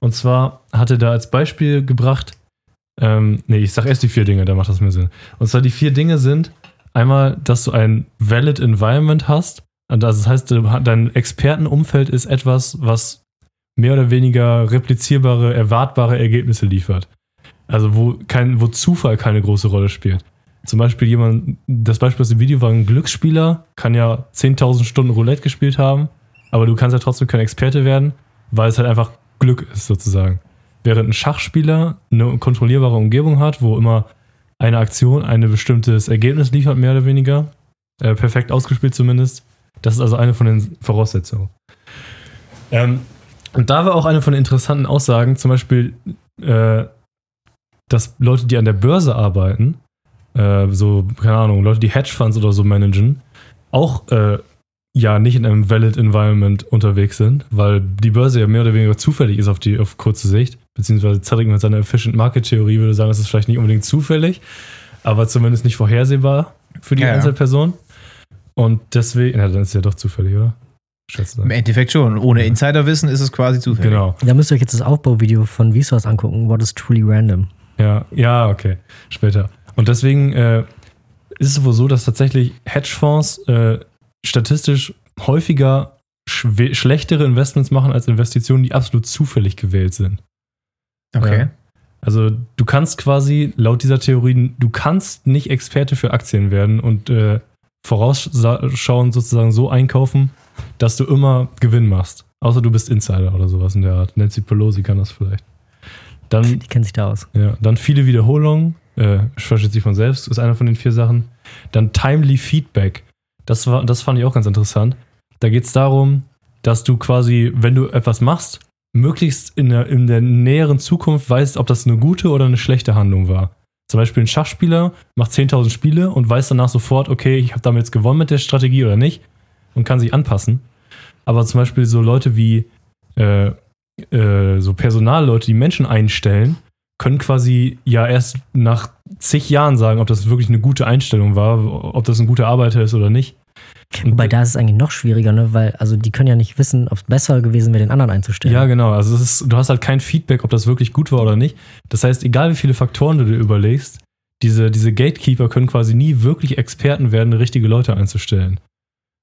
Speaker 2: Und zwar hat er da als Beispiel gebracht, ähm, nee, ich sag erst die vier Dinge, da macht das mehr Sinn. Und zwar die vier Dinge sind einmal, dass du ein valid environment hast. Das heißt, dein Expertenumfeld ist etwas, was mehr oder weniger replizierbare, erwartbare Ergebnisse liefert. Also wo, kein, wo Zufall keine große Rolle spielt. Zum Beispiel jemand, das Beispiel aus dem Video war ein Glücksspieler, kann ja 10.000 Stunden Roulette gespielt haben, aber du kannst ja trotzdem kein Experte werden, weil es halt einfach Glück ist sozusagen. Während ein Schachspieler eine kontrollierbare Umgebung hat, wo immer eine Aktion ein bestimmtes Ergebnis liefert, mehr oder weniger, äh, perfekt ausgespielt zumindest. Das ist also eine von den Voraussetzungen. Ähm, und da war auch eine von den interessanten Aussagen, zum Beispiel, äh, dass Leute, die an der Börse arbeiten, äh, so, keine Ahnung, Leute, die Hedgefonds oder so managen, auch äh, ja nicht in einem valid environment unterwegs sind, weil die Börse ja mehr oder weniger zufällig ist auf die auf kurze Sicht, beziehungsweise Cedric mit seiner Efficient Market Theorie würde sagen, das ist vielleicht nicht unbedingt zufällig, aber zumindest nicht vorhersehbar für die
Speaker 3: Ja, ja.
Speaker 2: Einzelperson. Und deswegen, ja, dann ist es ja doch zufällig, oder? Schätze.
Speaker 3: Im Endeffekt schon. Ohne Insiderwissen ist es quasi zufällig.
Speaker 2: Genau.
Speaker 1: Da müsst ihr euch jetzt das Aufbauvideo von Vsauce angucken. What is truly random?
Speaker 2: Ja, ja, okay. Später. Und deswegen äh, ist es wohl so, dass tatsächlich Hedgefonds äh, statistisch häufiger schlechtere Investments machen als Investitionen, die absolut zufällig gewählt sind.
Speaker 3: Okay.
Speaker 2: Ja. Also du kannst quasi, laut dieser Theorie, du kannst nicht Experte für Aktien werden und äh, vorausschauend sozusagen so einkaufen, dass du immer Gewinn machst. Außer du bist Insider oder sowas in der Art. Nancy Pelosi kann das vielleicht. Dann
Speaker 1: Die kennen sich da aus.
Speaker 2: ja, dann viele Wiederholungen, äh, versteht sich von selbst, ist einer von den vier Sachen. Dann timely Feedback. Das, war, das fand ich auch ganz interessant. Da geht es darum, dass du quasi, wenn du etwas machst, möglichst in der, in der näheren Zukunft weißt, ob das eine gute oder eine schlechte Handlung war. Zum Beispiel ein Schachspieler macht 10.000 Spiele und weiß danach sofort, okay, ich habe damit jetzt gewonnen mit der Strategie oder nicht und kann sich anpassen. Aber zum Beispiel so Leute wie äh, äh, so Personalleute, die Menschen einstellen, können quasi ja erst nach zig Jahren sagen, ob das wirklich eine gute Einstellung war, ob das ein guter Arbeiter ist oder nicht. Und-
Speaker 1: Wobei da ist es eigentlich noch schwieriger, ne? weil also die können ja nicht wissen, ob es besser gewesen wäre, den anderen einzustellen.
Speaker 2: Ja, genau. Also ist, du hast halt kein Feedback, ob das wirklich gut war oder nicht. Das heißt, egal wie viele Faktoren du dir überlegst, diese, diese Gatekeeper können quasi nie wirklich Experten werden, richtige Leute einzustellen.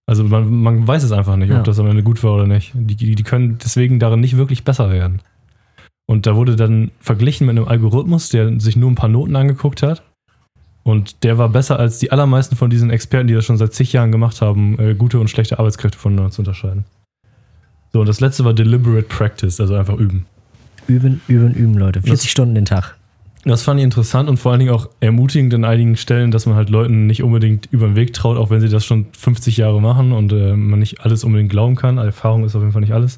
Speaker 2: Also man, man weiß es einfach nicht,
Speaker 1: Ja.
Speaker 2: ob das am Ende gut war oder nicht. Die, die die können deswegen darin nicht wirklich besser werden. Und da wurde dann verglichen mit einem Algorithmus, der sich nur ein paar Noten angeguckt hat. Und der war besser als die allermeisten von diesen Experten, die das schon seit zig Jahren gemacht haben, äh, gute und schlechte Arbeitskräfte voneinander zu unterscheiden. So, und das letzte war Deliberate Practice, also einfach üben.
Speaker 1: Üben, üben, üben, Leute. 40
Speaker 2: Das-
Speaker 1: Stunden den Tag.
Speaker 2: Das fand ich interessant und vor allen Dingen auch ermutigend in einigen Stellen, dass man halt Leuten nicht unbedingt über den Weg traut, auch wenn sie das schon 50 Jahre machen und äh, man nicht alles unbedingt glauben kann. Erfahrung ist auf jeden Fall nicht alles.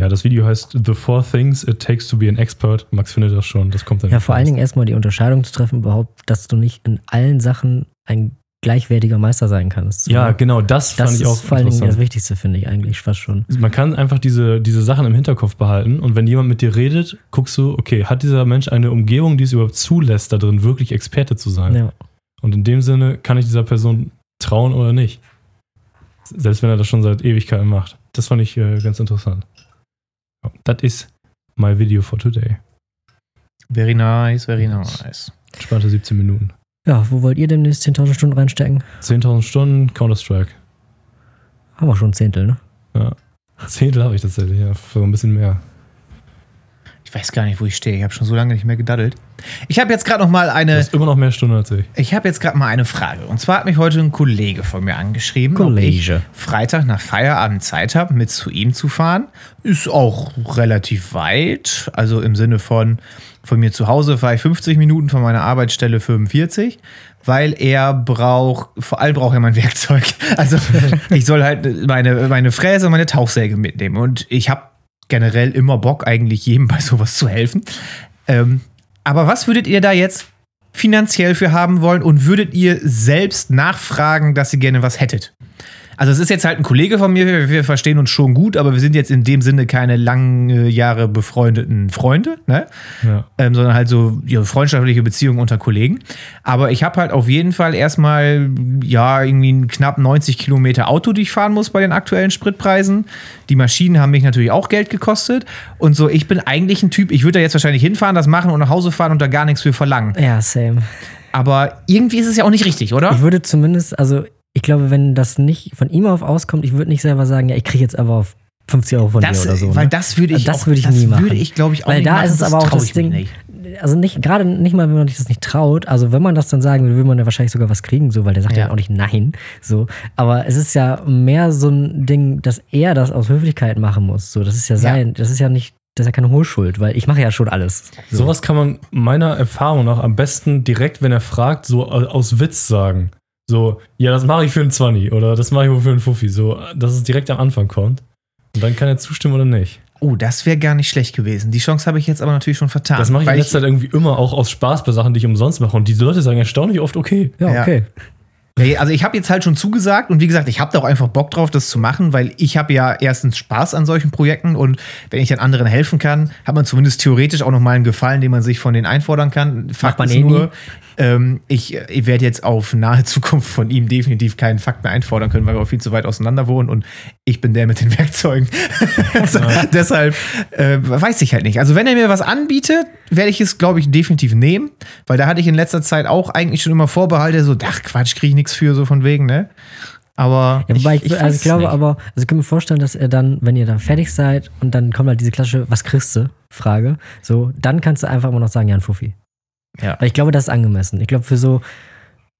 Speaker 2: Ja, das Video heißt The Four Things It Takes to Be an Expert. Max findet das schon, das kommt dann.
Speaker 1: Ja, vor allen Dingen erstmal die Unterscheidung zu treffen, überhaupt, dass du nicht in allen Sachen ein gleichwertiger Meister sein kannst.
Speaker 2: Ja, genau, das,
Speaker 1: Das
Speaker 2: fand ich auch
Speaker 1: ist vor allen Dingen das. Wichtigste, finde ich eigentlich fast schon.
Speaker 2: Man kann einfach diese, diese Sachen im Hinterkopf behalten und wenn jemand mit dir redet, guckst du, okay, hat dieser Mensch eine Umgebung, die es überhaupt zulässt, da drin wirklich Experte zu sein?
Speaker 1: Ja.
Speaker 2: Und in dem Sinne kann ich dieser Person trauen oder nicht. Selbst wenn er das schon seit Ewigkeiten macht. Das fand ich äh, ganz interessant. Das ist my video for today.
Speaker 3: Very nice, very nice.
Speaker 2: Spannende 17 Minuten.
Speaker 1: ja, wo wollt ihr demnächst 10.000 Stunden reinstecken?
Speaker 2: 10.000 Stunden Counter-Strike.
Speaker 1: Haben wir schon ein Zehntel, ne?
Speaker 2: Ja. Zehntel habe ich tatsächlich, ja. Für ein bisschen mehr.
Speaker 3: Ich weiß gar nicht, wo ich stehe. Ich habe schon so lange nicht mehr gedaddelt. Ich habe jetzt gerade noch mal
Speaker 2: Du
Speaker 3: eine.
Speaker 2: hast immer noch mehr Stunden als ich.
Speaker 3: Ich habe jetzt gerade mal eine Frage. Und zwar hat mich heute ein Kollege von mir angeschrieben, ob ich
Speaker 1: Kollege.
Speaker 3: Freitag nach Feierabend Zeit habe, mit zu ihm zu fahren. Ist auch relativ weit. Also im Sinne von, von mir zu Hause fahre ich 50 Minuten, von meiner Arbeitsstelle 45. Weil er braucht, vor allem braucht er mein Werkzeug. Also ich soll halt meine, meine Fräse und meine Tauchsäge mitnehmen. Und ich habe generell immer Bock, eigentlich jedem bei sowas zu helfen. Ähm, aber was würdet ihr da jetzt finanziell für haben wollen und würdet ihr selbst nachfragen, dass ihr gerne was hättet? Also es ist jetzt halt ein Kollege von mir, wir, wir verstehen uns schon gut, aber wir sind jetzt in dem Sinne keine lange Jahre befreundeten Freunde, ne?
Speaker 2: Ja.
Speaker 3: ähm, sondern halt so ja, freundschaftliche Beziehungen unter Kollegen. Aber ich habe halt auf jeden Fall erstmal, ja, irgendwie knapp 90 Kilometer Auto, die ich fahren muss bei den aktuellen Spritpreisen. Die Maschinen haben mich natürlich auch Geld gekostet. Und so, ich bin eigentlich ein Typ, ich würde da jetzt wahrscheinlich hinfahren, das machen und nach Hause fahren und da gar nichts für verlangen.
Speaker 1: Ja, same.
Speaker 3: Aber irgendwie ist es ja auch nicht richtig, oder?
Speaker 1: Ich würde zumindest, also ich glaube, wenn das nicht von ihm auf auskommt, ich würde nicht selber sagen, ja, ich kriege jetzt aber auf 50 Euro von
Speaker 3: Das,
Speaker 1: dir oder so.
Speaker 3: weil
Speaker 1: ne?
Speaker 3: das würde ich
Speaker 1: Das
Speaker 3: auch,
Speaker 1: würde ich
Speaker 3: das
Speaker 1: nie machen.
Speaker 3: würde ich, glaube ich, auch
Speaker 1: Weil
Speaker 3: nicht
Speaker 1: da
Speaker 3: machen.
Speaker 1: ist es aber auch das Ding,
Speaker 3: nicht.
Speaker 1: also nicht, gerade nicht mal, wenn man sich das nicht traut, also wenn man das dann sagen will, will man ja wahrscheinlich sogar was kriegen, so, weil der sagt ja,
Speaker 3: Ja.
Speaker 1: auch nicht nein, so. Aber es ist ja mehr so ein Ding, dass er das aus Höflichkeit machen muss, so. Das ist ja sein, das ist ja nicht, das ist ja keine Hohlschuld, weil ich mache ja schon alles. So.
Speaker 2: Sowas kann man meiner Erfahrung nach am besten direkt, wenn er fragt, so aus Witz sagen. So, ja, das mache ich für einen 20 oder das mache ich wohl für einen Fuffi. So, dass es direkt am Anfang kommt. Und dann kann er zustimmen oder nicht.
Speaker 3: Oh, das wäre gar nicht schlecht gewesen. Die Chance habe ich jetzt aber natürlich schon vertan.
Speaker 2: Das mache ich in letzter Zeit irgendwie immer auch aus Spaß bei Sachen, die ich umsonst mache. Und diese Leute sagen erstaunlich oft, okay.
Speaker 1: Ja,
Speaker 3: Ja.
Speaker 1: okay.
Speaker 3: Nee, also ich habe jetzt halt schon zugesagt und wie gesagt, ich habe da auch einfach Bock drauf, das zu machen, weil ich habe ja erstens Spaß an solchen Projekten und wenn ich dann anderen helfen kann, hat man zumindest theoretisch auch noch mal einen Gefallen, den man sich von denen einfordern kann. Fakt
Speaker 1: man
Speaker 3: ist
Speaker 1: eh nie.
Speaker 3: Ähm, ich, ich werde jetzt auf nahe Zukunft von ihm definitiv keinen Fakt mehr einfordern können, weil wir auch viel zu weit auseinander wohnen und ich bin der mit den Werkzeugen. also, Deshalb äh, weiß ich halt nicht. Also wenn er mir was anbietet, werde ich es, glaube ich, definitiv nehmen, weil da hatte ich in letzter Zeit auch eigentlich schon immer Vorbehalte, so, ach Quatsch, kriege ich nichts für, so von wegen, ne? Aber
Speaker 1: Ja, wobei ich,
Speaker 3: weiß
Speaker 1: also ich glaube
Speaker 3: nicht.
Speaker 1: aber, also ich kann mir vorstellen, dass er dann, wenn ihr da fertig seid und dann kommt halt diese klassische, was kriegst du? Frage. So, dann kannst du einfach immer noch sagen, ja, ein Fuffi.
Speaker 3: Ja.
Speaker 1: Weil ich glaube, das ist angemessen. Ich glaube, für so,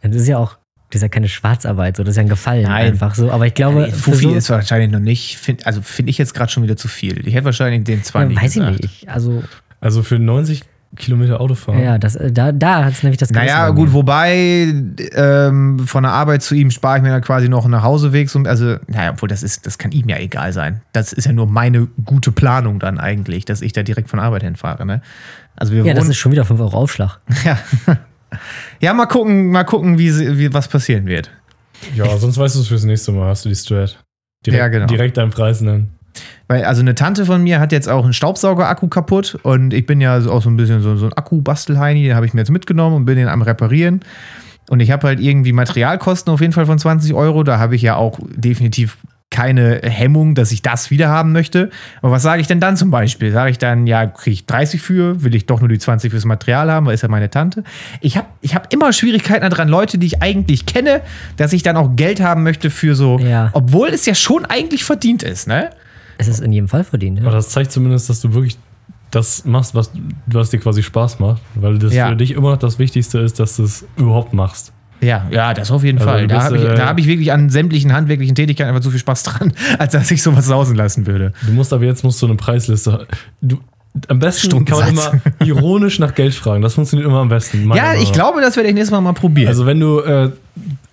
Speaker 1: das ist ja auch, das ist ja keine Schwarzarbeit, so, das ist ja ein Gefallen
Speaker 3: Nein.
Speaker 1: einfach so. Aber ich glaube, für
Speaker 3: Fuffi
Speaker 1: so,
Speaker 3: ist wahrscheinlich noch nicht, find, also finde ich jetzt gerade schon wieder zu viel. Ich hätte wahrscheinlich den 20
Speaker 1: ja, weiß ich
Speaker 3: gesagt.
Speaker 1: nicht. Ich, also,
Speaker 2: Also für 90 Kilometer Autofahren.
Speaker 1: ja, das, äh, da, da hat es nämlich das
Speaker 3: Naja,
Speaker 1: Gewissen
Speaker 3: gut, wobei ähm, von der Arbeit zu ihm spare ich mir dann quasi noch einen Nachhauseweg. So, also, naja, obwohl das ist, das kann ihm ja egal sein. Das ist ja nur meine gute Planung dann eigentlich, dass ich da direkt von Arbeit hinfahre. Ne? Also wir
Speaker 1: Ja, das ist schon wieder 5 Euro Aufschlag.
Speaker 3: ja. ja, mal gucken, mal gucken, wie, wie was passieren wird.
Speaker 2: Ja, sonst weißt du es fürs nächste Mal, hast du die Strat. Direkt,
Speaker 3: Ja, genau.
Speaker 2: direkt deinen Preis nennen.
Speaker 3: Weil, also eine Tante von mir hat jetzt auch einen Staubsauger-Akku kaputt und ich bin ja auch so ein bisschen so, so ein Akku-Bastelheini, den habe ich mir jetzt mitgenommen und bin den am Reparieren. Und ich habe halt irgendwie Materialkosten auf jeden Fall von 20 Euro. Da habe ich ja auch definitiv keine Hemmung, dass ich das wieder haben möchte. Aber was sage ich denn dann zum Beispiel? Sage ich dann, ja, kriege ich 30 für, will ich doch nur die 20 fürs Material haben, weil ist ja meine Tante. Ich habe ich hab immer Schwierigkeiten daran, Leute, die ich eigentlich kenne, dass ich dann auch Geld haben möchte für so,
Speaker 1: Ja.
Speaker 3: obwohl es ja schon eigentlich verdient ist, ne?
Speaker 1: Es ist in jedem Fall verdient.
Speaker 2: Aber
Speaker 1: Ja.
Speaker 2: das zeigt zumindest, dass du wirklich das machst, was, was dir quasi Spaß macht. Weil das
Speaker 3: Ja.
Speaker 2: für dich immer noch das Wichtigste ist, dass du es überhaupt machst.
Speaker 3: Ja, ja, das auf jeden
Speaker 2: Also
Speaker 3: Fall. Da habe ich,
Speaker 2: äh,
Speaker 3: hab ich wirklich an sämtlichen handwerklichen Tätigkeiten einfach zu viel Spaß dran, als dass ich sowas sausen lassen würde.
Speaker 2: Du musst aber jetzt musst du eine Preisliste. Du, am besten kann man immer ironisch nach Geld fragen. Das funktioniert immer am besten.
Speaker 3: Ja, ich glaube, das werde ich nächstes Mal mal probieren.
Speaker 2: Also wenn du äh,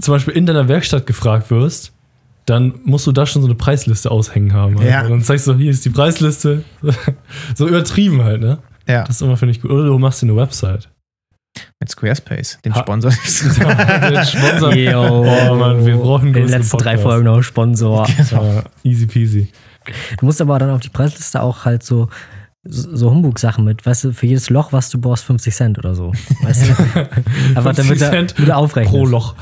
Speaker 2: zum Beispiel in deiner Werkstatt gefragt wirst, dann musst du da schon so eine Preisliste aushängen haben.
Speaker 3: Ja.
Speaker 2: Und dann zeigst du, hier ist die Preisliste. so übertrieben halt, ne?
Speaker 3: ja,
Speaker 2: Das ist immer, finde ich, gut. Oder du machst dir eine Website.
Speaker 3: mit Squarespace, den
Speaker 2: Ha-
Speaker 3: Sponsor.
Speaker 2: Den Sponsor.
Speaker 1: Yo.
Speaker 2: Oh Mann, wir brauchen
Speaker 1: In den letzten drei
Speaker 2: Podcast.
Speaker 1: Folgen noch Sponsor.
Speaker 2: Ja, easy peasy.
Speaker 1: Du musst aber dann auf die Preisliste auch halt so, so Humbug-Sachen mit, weißt du, für jedes Loch, was du bohrst, 50 Cent oder so. Weißt du? Einfach
Speaker 2: 50
Speaker 1: damit du,
Speaker 2: Cent
Speaker 1: damit.
Speaker 2: Pro Loch.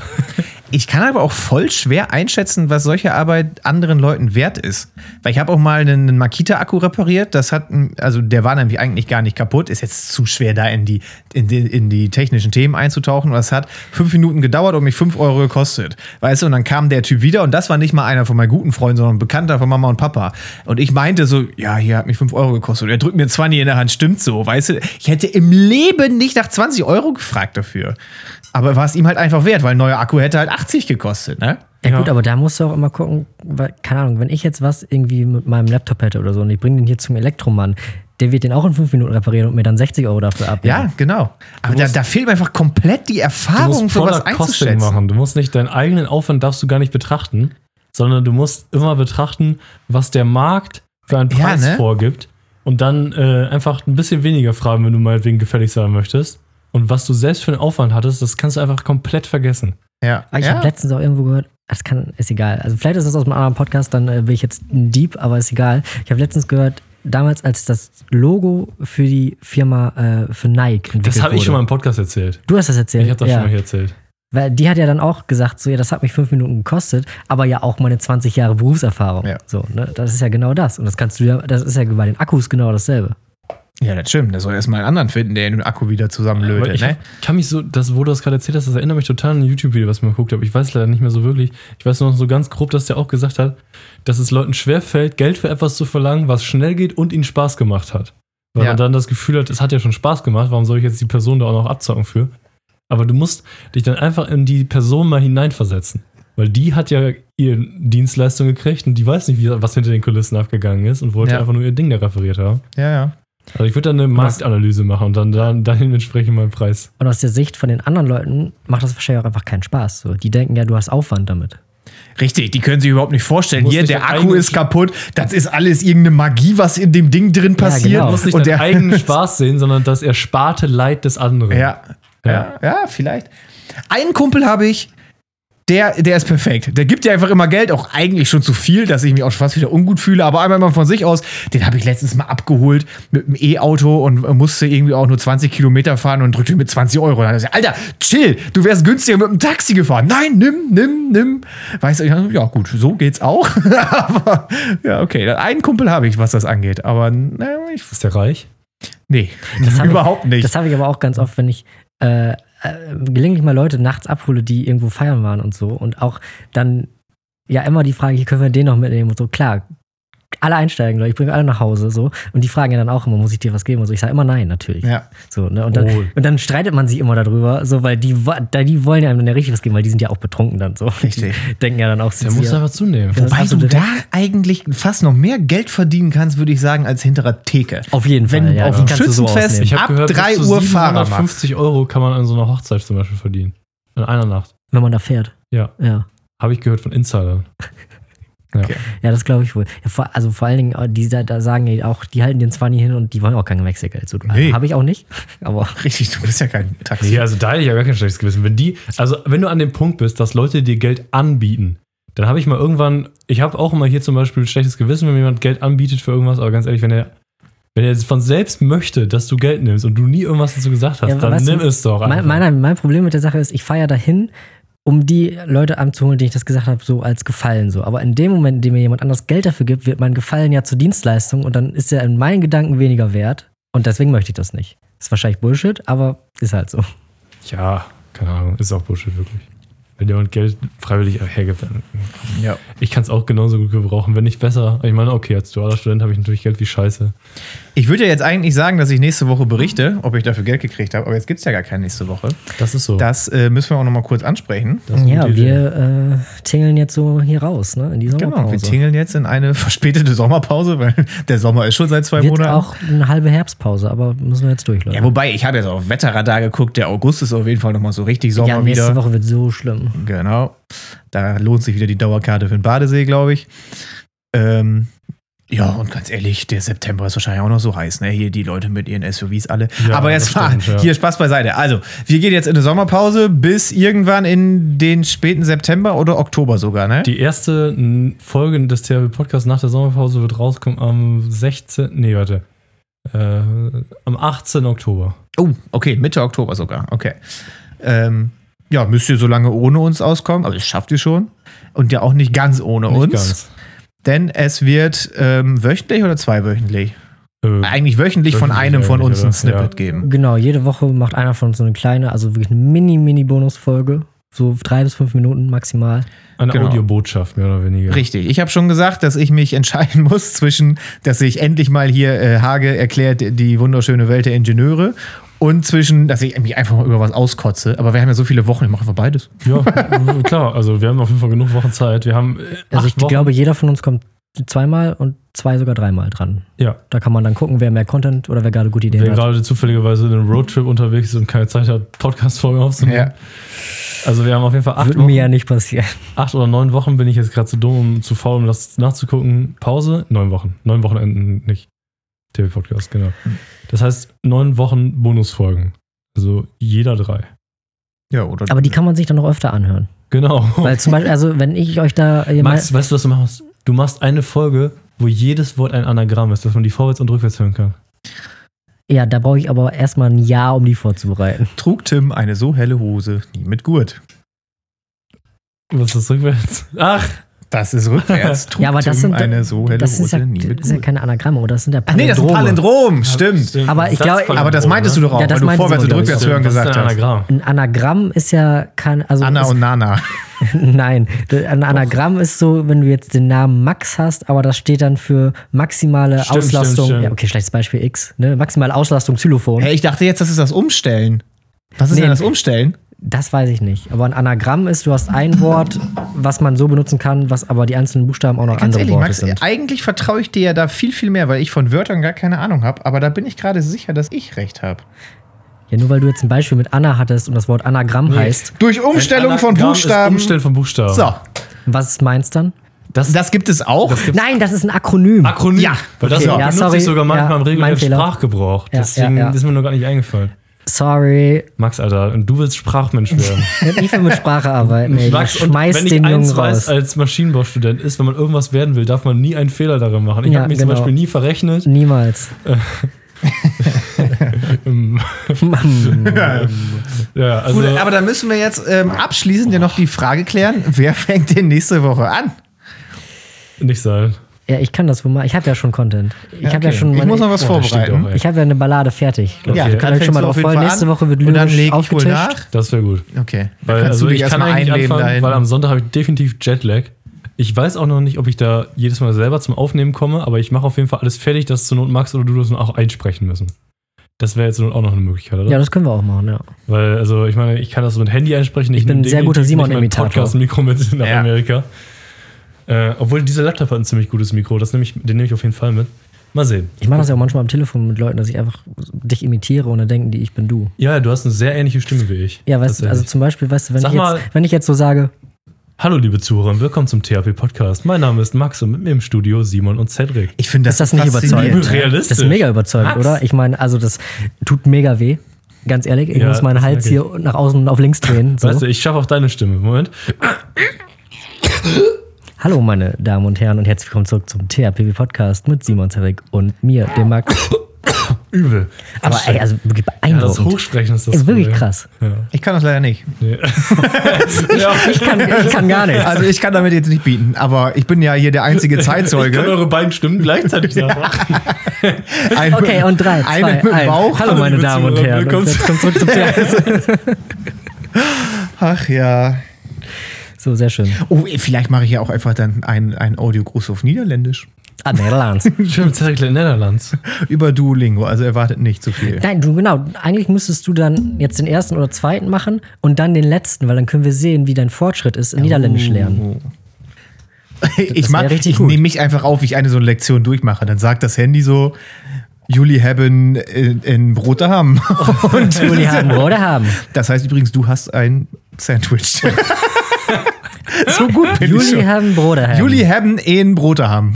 Speaker 3: Ich kann aber auch voll schwer einschätzen, was solche Arbeit anderen Leuten wert ist. Weil ich habe auch mal einen, Makita-Akku repariert. Das hat, also der war nämlich eigentlich gar nicht kaputt. Ist jetzt zu schwer, da in die, in die, in die technischen Themen einzutauchen. Und das hat fünf Minuten gedauert und mich fünf Euro gekostet. Weißt du, und dann kam der Typ wieder und das war nicht mal einer von meinen guten Freunden, sondern ein Bekannter von Mama und Papa. Und ich meinte so, ja, hier hat mich fünf Euro gekostet. Und er drückt mir 20 in der Hand, stimmt so, weißt du. Ich hätte im Leben nicht nach 20 Euro gefragt dafür. Aber war es ihm halt einfach wert, weil ein neuer Akku hätte halt 80 gekostet, ne?
Speaker 1: Ja, gut,
Speaker 2: Ja.
Speaker 1: aber da musst du auch immer gucken, weil, keine Ahnung, wenn ich jetzt was irgendwie mit meinem Laptop hätte oder so und ich bringe den hier zum Elektromann, der wird den auch in fünf Minuten reparieren und mir dann 60 Euro dafür abnehmen.
Speaker 3: Ja, genau. Aber da, da fehlt mir einfach komplett die
Speaker 2: Du
Speaker 3: Erfahrung
Speaker 2: musst
Speaker 3: für was einzuschätzen.
Speaker 2: machen. Du musst nicht deinen eigenen Aufwand darfst du gar nicht betrachten, sondern du musst immer betrachten, was der Markt für einen
Speaker 3: Ja,
Speaker 2: Preis
Speaker 3: ne?
Speaker 2: vorgibt und dann äh, einfach ein bisschen weniger fragen, wenn du meinetwegen gefällig sein möchtest. Und was du selbst für einen Aufwand hattest, das kannst du einfach komplett vergessen.
Speaker 3: Ja.
Speaker 1: Aber ich
Speaker 3: ja.
Speaker 1: habe letztens auch irgendwo gehört, das kann, ist egal. Also vielleicht ist das aus einem anderen Podcast, dann äh, bin ich jetzt ein Dieb, aber ist egal. Ich habe letztens gehört, damals als das Logo für die Firma, äh, für Nike entwickelt
Speaker 2: Das habe ich schon mal im Podcast erzählt.
Speaker 1: Du hast das erzählt.
Speaker 2: Ich habe das
Speaker 1: ja.
Speaker 2: schon mal hier erzählt.
Speaker 1: Weil die hat ja dann auch gesagt, so ja, das hat mich fünf Minuten gekostet, aber ja auch meine 20 Jahre Berufserfahrung.
Speaker 3: Ja.
Speaker 1: So, ne? Das ist ja genau das. Und das kannst du ja, das ist ja bei den Akkus genau dasselbe.
Speaker 3: Ja, das stimmt. Da soll erstmal einen anderen finden, der den Akku wieder zusammenlötet.
Speaker 2: ich
Speaker 3: Ne?
Speaker 2: kann mich so, das, wo du das gerade erzählt hast, das erinnert mich total an ein YouTube-Video, was ich mal geguckt habe. Ich weiß leider nicht mehr so wirklich. Ich weiß nur noch so ganz grob, dass der auch gesagt hat, dass es Leuten schwerfällt, Geld für etwas zu verlangen, was schnell geht und ihnen Spaß gemacht hat. Weil
Speaker 3: Ja.
Speaker 2: man dann das Gefühl hat, es hat ja schon Spaß gemacht, warum soll ich jetzt die Person da auch noch abzocken für? Aber du musst dich dann einfach in die Person mal hineinversetzen. Weil die hat ja ihre Dienstleistung gekriegt und die weiß nicht, wie, was hinter den Kulissen abgegangen ist und wollte
Speaker 3: Ja.
Speaker 2: einfach nur ihr Ding da referiert haben.
Speaker 3: Ja, ja.
Speaker 2: Also ich würde dann eine Marktanalyse machen und dann, dann dahin entsprechend meinen Preis.
Speaker 1: Und aus der Sicht von den anderen Leuten macht das wahrscheinlich auch einfach keinen Spaß. So, die denken ja, du hast Aufwand damit.
Speaker 3: Richtig, die können sich überhaupt nicht vorstellen.
Speaker 2: Muss
Speaker 3: Hier,
Speaker 2: nicht
Speaker 3: der Akku ist kaputt. Das ist alles irgendeine Magie, was in dem Ding drin passiert.
Speaker 1: genau.
Speaker 2: Du musst nicht
Speaker 3: Und der,
Speaker 2: eigenen Spaß sehen, sondern das ersparte Leid des anderen.
Speaker 3: Ja, ja, ja, vielleicht. Einen Kumpel habe ich, der, der ist perfekt. Der gibt dir einfach immer Geld, auch eigentlich schon zu viel, dass ich mich auch schon fast wieder ungut fühle. Aber einmal mal von sich aus, den habe ich letztens mal abgeholt mit einem E-Auto und musste irgendwie auch nur 20 Kilometer fahren und drückte mit 20 Euro. Er gesagt, Alter, chill, du wärst günstiger mit dem Taxi gefahren. Nein, nimm, nimm, nimm. Weißt du, ich dachte, ja gut, so geht's auch. aber ja, okay, einen Kumpel habe ich, was das angeht. Aber naja, ich,
Speaker 2: Ist der reich?
Speaker 3: nee,
Speaker 1: Das hab
Speaker 3: überhaupt nicht.
Speaker 1: Das habe ich aber auch ganz oft, wenn ich äh, äh, gelegentlich mal Leute nachts abhole, die irgendwo feiern waren und so. Und auch dann ja immer die Frage, können wir den noch mitnehmen und so. Klar, alle einsteigen, Leute, ich bringe alle nach Hause so. Und die fragen ja dann auch immer, muss ich dir was geben und so. Ich sage immer nein, natürlich.
Speaker 3: ja.
Speaker 1: So, ne? und, dann,
Speaker 2: Oh.
Speaker 1: und dann streitet man sich immer darüber, so, weil die, da, die wollen ja einem dann ja richtig was geben, weil die sind ja auch betrunken dann so.
Speaker 3: Richtig.
Speaker 1: Die denken ja dann auch,
Speaker 2: Der
Speaker 1: sind
Speaker 2: muss
Speaker 1: sie ja,
Speaker 2: einfach zunehmen.
Speaker 1: Das
Speaker 3: Wobei du
Speaker 1: du
Speaker 3: da eigentlich fast noch mehr Geld verdienen kannst, würde ich sagen, als hinterer Theke.
Speaker 1: auf jeden Fall.
Speaker 3: Wenn
Speaker 1: ja,
Speaker 3: auf dem
Speaker 1: du so
Speaker 3: Schützenfest-
Speaker 1: ausnehmen.
Speaker 2: Ich
Speaker 3: Ab
Speaker 2: gehört, bis
Speaker 3: 3
Speaker 2: zu
Speaker 3: Uhr Fahrermacht.
Speaker 2: 750 Euro kann man an so einer Hochzeit zum Beispiel verdienen. In einer Nacht.
Speaker 1: wenn man da fährt.
Speaker 2: Ja.
Speaker 1: Ja.
Speaker 2: Habe ich gehört von Insidern. Ja.
Speaker 3: Okay.
Speaker 1: Ja, das glaube ich wohl. Ja, vor, also vor allen Dingen, äh, die da, da sagen ja auch, die halten den zwar nie hin und die wollen auch kein Wechselgeld. So,
Speaker 3: Nee.
Speaker 1: Habe ich auch nicht. Aber
Speaker 3: Richtig, du bist ja kein Taxi.
Speaker 2: Nee, also da hätte ich ja gar kein schlechtes Gewissen. Wenn die, also wenn du an dem Punkt bist, dass Leute dir Geld anbieten, dann habe ich mal irgendwann, ich habe auch immer hier zum Beispiel ein schlechtes Gewissen, wenn mir jemand Geld anbietet für irgendwas, aber ganz ehrlich, wenn er, wenn er jetzt von selbst möchte, dass du Geld nimmst und du nie irgendwas dazu gesagt hast,
Speaker 1: Ja,
Speaker 2: dann
Speaker 1: weißt du,
Speaker 2: nimm es doch. einfach.
Speaker 1: mein, mein, mein Problem mit der Sache ist, ich feiere dahin, um die Leute anzuholen, denen ich das gesagt habe, so als Gefallen so. Aber in dem Moment, in dem mir jemand anders Geld dafür gibt, wird mein Gefallen ja zur Dienstleistung und dann ist er in meinen Gedanken weniger wert. Und deswegen möchte ich das nicht. Ist wahrscheinlich Bullshit, aber ist halt so.
Speaker 2: ja, keine Ahnung, ist auch Bullshit wirklich. Wenn jemand Geld freiwillig hergibt, dann
Speaker 3: Ja.
Speaker 2: ich kann es auch genauso gut gebrauchen, wenn nicht besser. Ich meine, okay, als dualer Student habe ich natürlich Geld wie Scheiße.
Speaker 3: Ich würde ja jetzt eigentlich sagen, dass ich nächste Woche berichte, ob ich dafür Geld gekriegt habe, aber jetzt gibt es ja gar keine nächste Woche.
Speaker 2: Das ist so.
Speaker 3: Das äh, müssen wir auch nochmal kurz ansprechen.
Speaker 1: Ja, wir äh, tingeln jetzt so hier raus, ne? In die
Speaker 3: Genau, wir
Speaker 1: Sommerpause.
Speaker 3: tingeln jetzt in eine verspätete Sommerpause, weil der Sommer ist schon seit zwei
Speaker 1: Wird
Speaker 3: Monaten.
Speaker 1: auch eine halbe Herbstpause, aber müssen wir jetzt durch, Leute.
Speaker 3: ja, wobei, ich habe jetzt auf Wetterradar geguckt, der August ist auf jeden Fall nochmal so richtig Sommer
Speaker 1: Ja, nächste
Speaker 3: wieder.
Speaker 1: Woche wird so schlimm.
Speaker 3: Genau. Da lohnt sich wieder die Dauerkarte für den Badesee, glaube ich. Ähm, ja, und ganz ehrlich, der September ist wahrscheinlich auch noch so heiß, ne? Hier die Leute mit ihren SUVs alle.
Speaker 2: Ja,
Speaker 3: Aber jetzt mal,
Speaker 2: stimmt, ja.
Speaker 3: hier Spaß beiseite. Also, wir gehen jetzt in eine Sommerpause bis irgendwann in den späten September oder Oktober sogar, ne?
Speaker 2: Die erste Folge des THW Podcasts nach der Sommerpause wird rauskommen am 16. Nee, warte. Äh, am 18. Oktober.
Speaker 3: Oh, okay, Mitte Oktober sogar. Okay. Ähm, ja, müsst ihr so lange ohne uns auskommen, aber das schafft ihr schon. Und ja auch nicht ganz ohne
Speaker 2: Nicht
Speaker 3: uns.
Speaker 2: ganz.
Speaker 3: Denn es wird ähm, wöchentlich oder zweiwöchentlich?
Speaker 2: Äh,
Speaker 3: Eigentlich wöchentlich von einem von uns ein? Snippet
Speaker 2: Ja.
Speaker 3: geben.
Speaker 1: Genau, jede Woche macht einer von uns so eine kleine, also wirklich eine Mini-Mini-Bonusfolge. So drei bis fünf Minuten maximal.
Speaker 2: eine
Speaker 3: genau.
Speaker 2: Audiobotschaft, mehr oder weniger.
Speaker 3: Richtig. Ich habe schon gesagt, dass ich mich entscheiden muss zwischen, dass ich endlich mal hier äh, Hage erklärt die wunderschöne Welt der Ingenieure und zwischen, dass ich mich einfach mal über was auskotze. Aber wir haben ja so viele Wochen, ich mache einfach beides.
Speaker 2: Ja, klar. Also, wir haben auf jeden Fall genug Wochen Zeit. Wir haben. Äh,
Speaker 1: Also ich
Speaker 2: Wochen.
Speaker 1: glaube, jeder von uns kommt zweimal und zwei sogar dreimal dran.
Speaker 2: Ja.
Speaker 1: Da kann man dann gucken, wer mehr Content oder wer gerade gute Ideen
Speaker 2: Wer
Speaker 1: hat.
Speaker 2: gerade zufälligerweise in einem Roadtrip unterwegs ist und keine Zeit hat, Podcast-Folgen aufzunehmen. Also, wir haben auf jeden Fall acht
Speaker 1: Würde
Speaker 2: Wochen.
Speaker 1: mir ja nicht passieren.
Speaker 2: acht oder neun Wochen bin ich jetzt gerade zu dumm, um zu faul, um das nachzugucken. Pause, neun Wochen. Neun Wochenenden nicht. TV-Podcast, genau. Das heißt, neun Wochen Bonusfolgen. Also jeder drei.
Speaker 3: Ja, oder
Speaker 1: Aber die kann man sich dann noch öfter anhören.
Speaker 2: Genau.
Speaker 1: Weil zum Beispiel, also wenn ich euch da
Speaker 2: Max, weißt du, was du machst? Du machst eine Folge, wo jedes Wort ein Anagramm ist, dass man die vorwärts und rückwärts hören kann.
Speaker 1: ja, da brauche ich aber erstmal ein Jahr, um die vorzubereiten.
Speaker 3: trug Tim eine so helle Hose, nie mit Gurt.
Speaker 2: Was ist das rückwärts? Ach,
Speaker 3: Das ist rückwärts.
Speaker 1: Ja, aber das
Speaker 3: Tim
Speaker 1: sind
Speaker 3: eine so helle
Speaker 1: das ist ja,
Speaker 3: nie mit
Speaker 1: das ist ja keine Anagramme, oder das sind ja
Speaker 3: Ach nee, das ist ein
Speaker 1: Palindrome.
Speaker 3: Palindrom, stimmt.
Speaker 1: Aber ich glaube-
Speaker 3: Aber das meintest du doch auch,
Speaker 1: Ja, das
Speaker 3: weil du vorwärts und rückwärts hören gesagt hast.
Speaker 2: Anagramm?
Speaker 1: Ein Anagramm ist ja kein, also
Speaker 3: Anna
Speaker 1: ist,
Speaker 3: und Nana.
Speaker 1: nein, ein Anagramm ist so, wenn du jetzt den Namen Max hast, aber das steht dann für maximale
Speaker 2: Stimmt,
Speaker 1: Auslastung.
Speaker 2: stimmt, stimmt.
Speaker 1: Ja, okay, schlechtes Beispiel X, ne? Maximale Auslastung Xylophon.
Speaker 3: Hey, ich dachte jetzt, das ist das Umstellen. Was ist
Speaker 1: Nee.
Speaker 3: denn das Umstellen?
Speaker 1: Das weiß ich nicht. Aber ein Anagramm ist, du hast ein Wort, was man so benutzen kann, was aber die einzelnen Buchstaben auch noch
Speaker 3: Ganz
Speaker 1: andere
Speaker 3: ehrlich,
Speaker 1: Worte
Speaker 3: Max,
Speaker 1: sind.
Speaker 3: eigentlich vertraue ich dir ja da viel, viel mehr, weil ich von Wörtern gar keine Ahnung habe. Aber da bin ich gerade sicher, dass ich recht habe.
Speaker 1: Ja, nur weil du jetzt ein Beispiel mit Anna hattest und das Wort Anagramm heißt.
Speaker 3: Durch Umstellung von Buchstaben.
Speaker 2: Umstellen von Buchstaben.
Speaker 3: So,
Speaker 1: Was ist meins dann?
Speaker 2: Das,
Speaker 3: Das gibt es auch.
Speaker 1: Nein, das ist ein Akronym.
Speaker 2: Akronym.
Speaker 3: Ja,
Speaker 2: Weil das
Speaker 1: okay, ja,
Speaker 2: benutze
Speaker 1: sorry.
Speaker 2: ich sogar manchmal
Speaker 1: Ja,
Speaker 2: im
Speaker 1: mein
Speaker 2: regulären
Speaker 1: Fehler.
Speaker 2: Sprachgebrauch. Deswegen
Speaker 1: ja, ja.
Speaker 2: ist mir noch gar nicht eingefallen.
Speaker 1: Sorry.
Speaker 2: Max, Alter, und du willst Sprachmensch werden.
Speaker 1: Ich will mit Sprache arbeiten. Ey.
Speaker 2: Max,
Speaker 1: Ich
Speaker 2: und
Speaker 1: schmeiß
Speaker 2: wenn ich
Speaker 1: den Jungen
Speaker 2: eins weiß
Speaker 1: raus.
Speaker 2: als Maschinenbaustudent ist, wenn man irgendwas werden will, darf man nie einen Fehler darin machen. Ich
Speaker 1: Ja,
Speaker 2: habe mich
Speaker 1: genau.
Speaker 2: zum Beispiel nie verrechnet.
Speaker 1: Niemals.
Speaker 2: Ja, also
Speaker 3: Gut, aber dann müssen wir jetzt ähm, abschließend ja noch die Frage klären, wer fängt denn nächste Woche an?
Speaker 2: nicht sein.
Speaker 1: Ja, ich kann das wohl mal. Ich habe ja schon Content. Ich
Speaker 3: Ja,
Speaker 1: habe ja
Speaker 3: okay.
Speaker 1: schon.
Speaker 3: Ich
Speaker 1: meine-
Speaker 3: muss noch was
Speaker 2: stimmt
Speaker 3: vorbereiten.
Speaker 1: Ich habe ja eine Ballade fertig.
Speaker 2: Okay.
Speaker 3: Ja,
Speaker 1: Ich kann euch schon mal drauf freuen. Nächste Woche wird lyrisch
Speaker 3: ich
Speaker 1: aufgetischt.
Speaker 3: nach.
Speaker 2: Das wäre gut.
Speaker 3: Okay.
Speaker 2: Weil,
Speaker 3: kannst
Speaker 2: also
Speaker 3: du dich
Speaker 2: ich kann eigentlich
Speaker 3: einleben
Speaker 2: anfangen, weil am Sonntag habe ich definitiv Jetlag. Ich weiß auch noch nicht, ob ich da jedes Mal selber zum Aufnehmen komme, aber ich mache auf jeden Fall alles fertig, dass zur Not Max oder du das auch einsprechen müssen. Das wäre jetzt auch noch eine Möglichkeit, oder?
Speaker 1: Ja, das können wir auch machen, ja.
Speaker 2: Weil, also ich meine, ich kann das so mit Handy einsprechen.
Speaker 1: Ich bin ein sehr guter Simon-Imitator.
Speaker 2: Podcast-Mikro mit nach
Speaker 3: Ja.
Speaker 2: Amerika. Äh, obwohl dieser Laptop hat ein ziemlich gutes Mikro, das nehm ich, den nehme ich auf jeden Fall mit. Mal sehen.
Speaker 1: Ich mache das ja auch manchmal am Telefon mit Leuten, dass ich einfach dich imitiere und dann denken die, ich bin du.
Speaker 2: Ja, du hast eine sehr ähnliche Stimme wie ich.
Speaker 1: Ja, weißt du, also zum Beispiel, weißt du, wenn
Speaker 2: Sag
Speaker 1: ich,
Speaker 2: mal-
Speaker 1: jetzt, wenn ich jetzt so sage,
Speaker 2: Hallo liebe Zuhörer und willkommen zum THP Podcast. Mein Name ist Max und mit mir im Studio Simon und Cedric.
Speaker 3: ich finde das,
Speaker 1: Ist das nicht überzeugend?
Speaker 2: Realistisch.
Speaker 1: das ist mega überzeugend,
Speaker 2: Max.
Speaker 1: oder? Ich meine, also das tut mega weh. Ganz ehrlich, ich
Speaker 2: Ja,
Speaker 1: muss meinen Hals hier nach außen auf links drehen. So.
Speaker 2: Weißt du, ich schaffe auch deine Stimme. Moment.
Speaker 1: Hallo, meine Damen und Herren, und herzlich willkommen zurück zum THPW Podcast mit Simon Zerek und mir, dem Max.
Speaker 2: Übel.
Speaker 1: Aber ey, also wirklich
Speaker 2: ja, das
Speaker 1: beeindruckend.
Speaker 2: Hochsprechen ist das
Speaker 1: ist wirklich
Speaker 2: Problem.
Speaker 1: krass.
Speaker 2: Ja.
Speaker 3: Ich kann das leider nicht.
Speaker 2: Nee.
Speaker 1: Ich kann, ich kann gar nichts.
Speaker 3: Also ich kann damit jetzt nicht bieten, aber ich bin ja hier der einzige
Speaker 2: ich kann
Speaker 3: Zeitzeuge.
Speaker 2: eure beiden Stimmen gleichzeitig nachmachen.
Speaker 3: Ein
Speaker 1: Okay, und drei, zwei,
Speaker 3: Eine mit dem
Speaker 1: eins.
Speaker 3: Bauch.
Speaker 1: Hallo, meine Damen und Herren.
Speaker 2: willkommen
Speaker 1: zurück zum THPW.
Speaker 3: Ach ja.
Speaker 1: So, sehr schön.
Speaker 3: Oh, vielleicht mache ich ja auch einfach dann einen, einen Audiogruß auf Niederländisch.
Speaker 1: Ah,
Speaker 2: in Netherlands.
Speaker 3: Über Duolingo, also erwartet nicht zu viel.
Speaker 1: Nein, du, genau. Eigentlich müsstest du dann jetzt den ersten oder zweiten machen und dann den letzten, weil dann können wir sehen, wie dein Fortschritt ist im Niederländisch lernen.
Speaker 3: ich
Speaker 1: wär
Speaker 3: mach,
Speaker 1: richtig
Speaker 3: ich nehme mich einfach auf, wie ich eine so eine Lektion durchmache. Dann sagt das Handy so, Juli haben in, in Brote haben. Und
Speaker 1: Juli haben haben.
Speaker 3: das heißt übrigens, du hast ein Sandwich. so gut bin ich
Speaker 1: Juli
Speaker 3: schon.
Speaker 1: haben Bruder haben.
Speaker 3: Juli haben in Brote haben.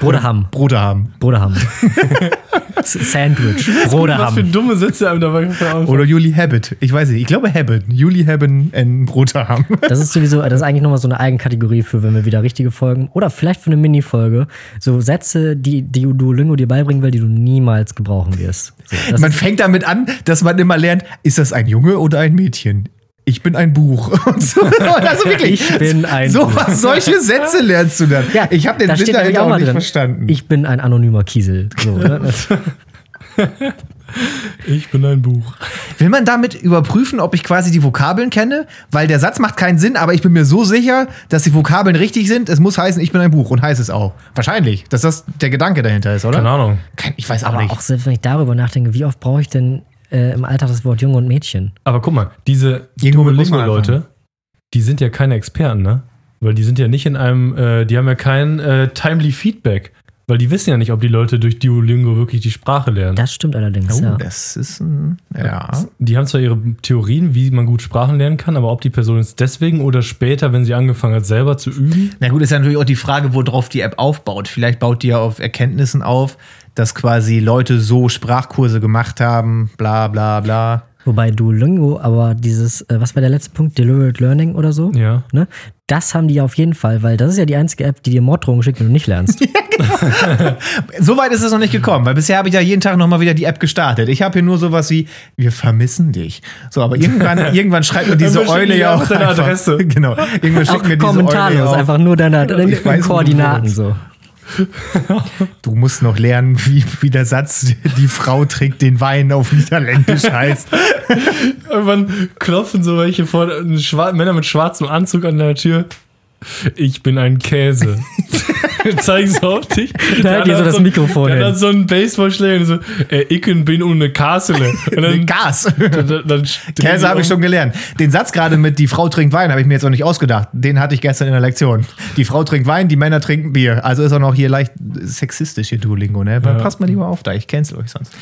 Speaker 1: Bruder haben.
Speaker 3: Brote haben.
Speaker 1: Bruder haben. Sandwich. Bruder
Speaker 2: Was für
Speaker 1: haben.
Speaker 2: dumme Sätze einem dabei.
Speaker 3: Oder Juli Habit. Ich weiß nicht. Ich glaube Habit. Juli haben in Brote haben.
Speaker 1: Das ist sowieso, das ist eigentlich nochmal so eine Eigenkategorie für, wenn wir wieder richtige Folgen oder vielleicht für eine Mini-Folge. So Sätze, die, die Duolingo dir beibringen will, die du niemals gebrauchen wirst. So,
Speaker 3: Man fängt damit an, dass man immer lernt, ist das ein Junge oder ein Mädchen? Ich bin ein Buch. So, also wirklich.
Speaker 1: Ich bin ein
Speaker 3: so
Speaker 1: Buch.
Speaker 3: was, solche Sätze lernst du dann.
Speaker 1: ja,
Speaker 3: ich habe den Sinn dahinter auch
Speaker 1: mal
Speaker 3: nicht
Speaker 1: drin.
Speaker 3: verstanden.
Speaker 1: Ich bin ein anonymer Kiesel. So, ne?
Speaker 2: Ich bin ein Buch.
Speaker 3: Will man damit überprüfen, ob ich quasi die Vokabeln kenne? Weil der Satz macht keinen Sinn, aber ich bin mir so sicher, dass die Vokabeln richtig sind. Es muss heißen, ich bin ein Buch und heißt es auch. Wahrscheinlich, dass das der Gedanke dahinter ist, oder?
Speaker 2: Keine Ahnung.
Speaker 3: Ich weiß auch
Speaker 1: Aber
Speaker 3: nicht.
Speaker 1: auch selbst wenn ich darüber nachdenke, wie oft brauche ich denn äh, im Alltag das Wort Junge und Mädchen?
Speaker 2: Aber guck mal, diese Duolingo-Leute, die sind ja keine Experten, ne? Weil die sind ja nicht in einem, äh, die haben ja kein äh, timely Feedback. Weil die wissen ja nicht, ob die Leute durch Duolingo wirklich die Sprache lernen.
Speaker 1: Das stimmt allerdings,
Speaker 3: oh,
Speaker 1: ja.
Speaker 3: das ist ein. Ja.
Speaker 2: Die haben zwar ihre Theorien, wie man gut Sprachen lernen kann, aber ob die Person jetzt deswegen oder später, wenn sie angefangen hat, selber zu üben,
Speaker 3: Na gut, ist ja natürlich auch die Frage, worauf die App aufbaut. Vielleicht baut die ja auf Erkenntnissen auf, dass quasi Leute so Sprachkurse gemacht haben, bla bla bla.
Speaker 1: Wobei Duolingo, aber dieses, äh, was war der letzte Punkt? Deliberate Learning oder so?
Speaker 2: ja.
Speaker 1: Ne? Das haben die auf jeden Fall, weil das ist ja die einzige App, die dir Morddrohungen schickt, wenn du nicht lernst.
Speaker 3: So weit ist es noch nicht gekommen, weil bisher habe ich ja jeden Tag nochmal wieder die App gestartet. Ich habe hier nur sowas wie, wir vermissen dich. So, aber irgendwann, irgendwann schreibt mir diese Eule ja
Speaker 2: auch deine Adresse.
Speaker 3: Genau. Irgendwann schickt mir diese Eule
Speaker 1: kommentarlos,
Speaker 3: ja auch,
Speaker 1: einfach nur deine, deine Koordinaten so.
Speaker 3: Du musst noch lernen, wie, wie der Satz, die Frau trägt den Wein auf Niederländisch heißt.
Speaker 2: Irgendwann klopfen so welche vor, Männer mit schwarzem Anzug an der Tür. Ich bin ein Käse. Zeigen sie auf dich.
Speaker 1: Da ihr so das Mikrofon hin.
Speaker 2: hat so einen Baseballschläger und so, äh, ich bin ohne Kasele. Dann,
Speaker 3: Gas.
Speaker 2: dann, dann, dann
Speaker 3: Käse habe ich schon gelernt. Den Satz gerade mit die Frau trinkt Wein habe ich mir jetzt auch nicht ausgedacht. Den hatte ich gestern in der Lektion. Die Frau trinkt Wein, die Männer trinken Bier. Also ist auch noch hier leicht sexistisch hier Duolingo, ne?
Speaker 2: Ja.
Speaker 3: Passt mal lieber auf da, ich cancel euch sonst.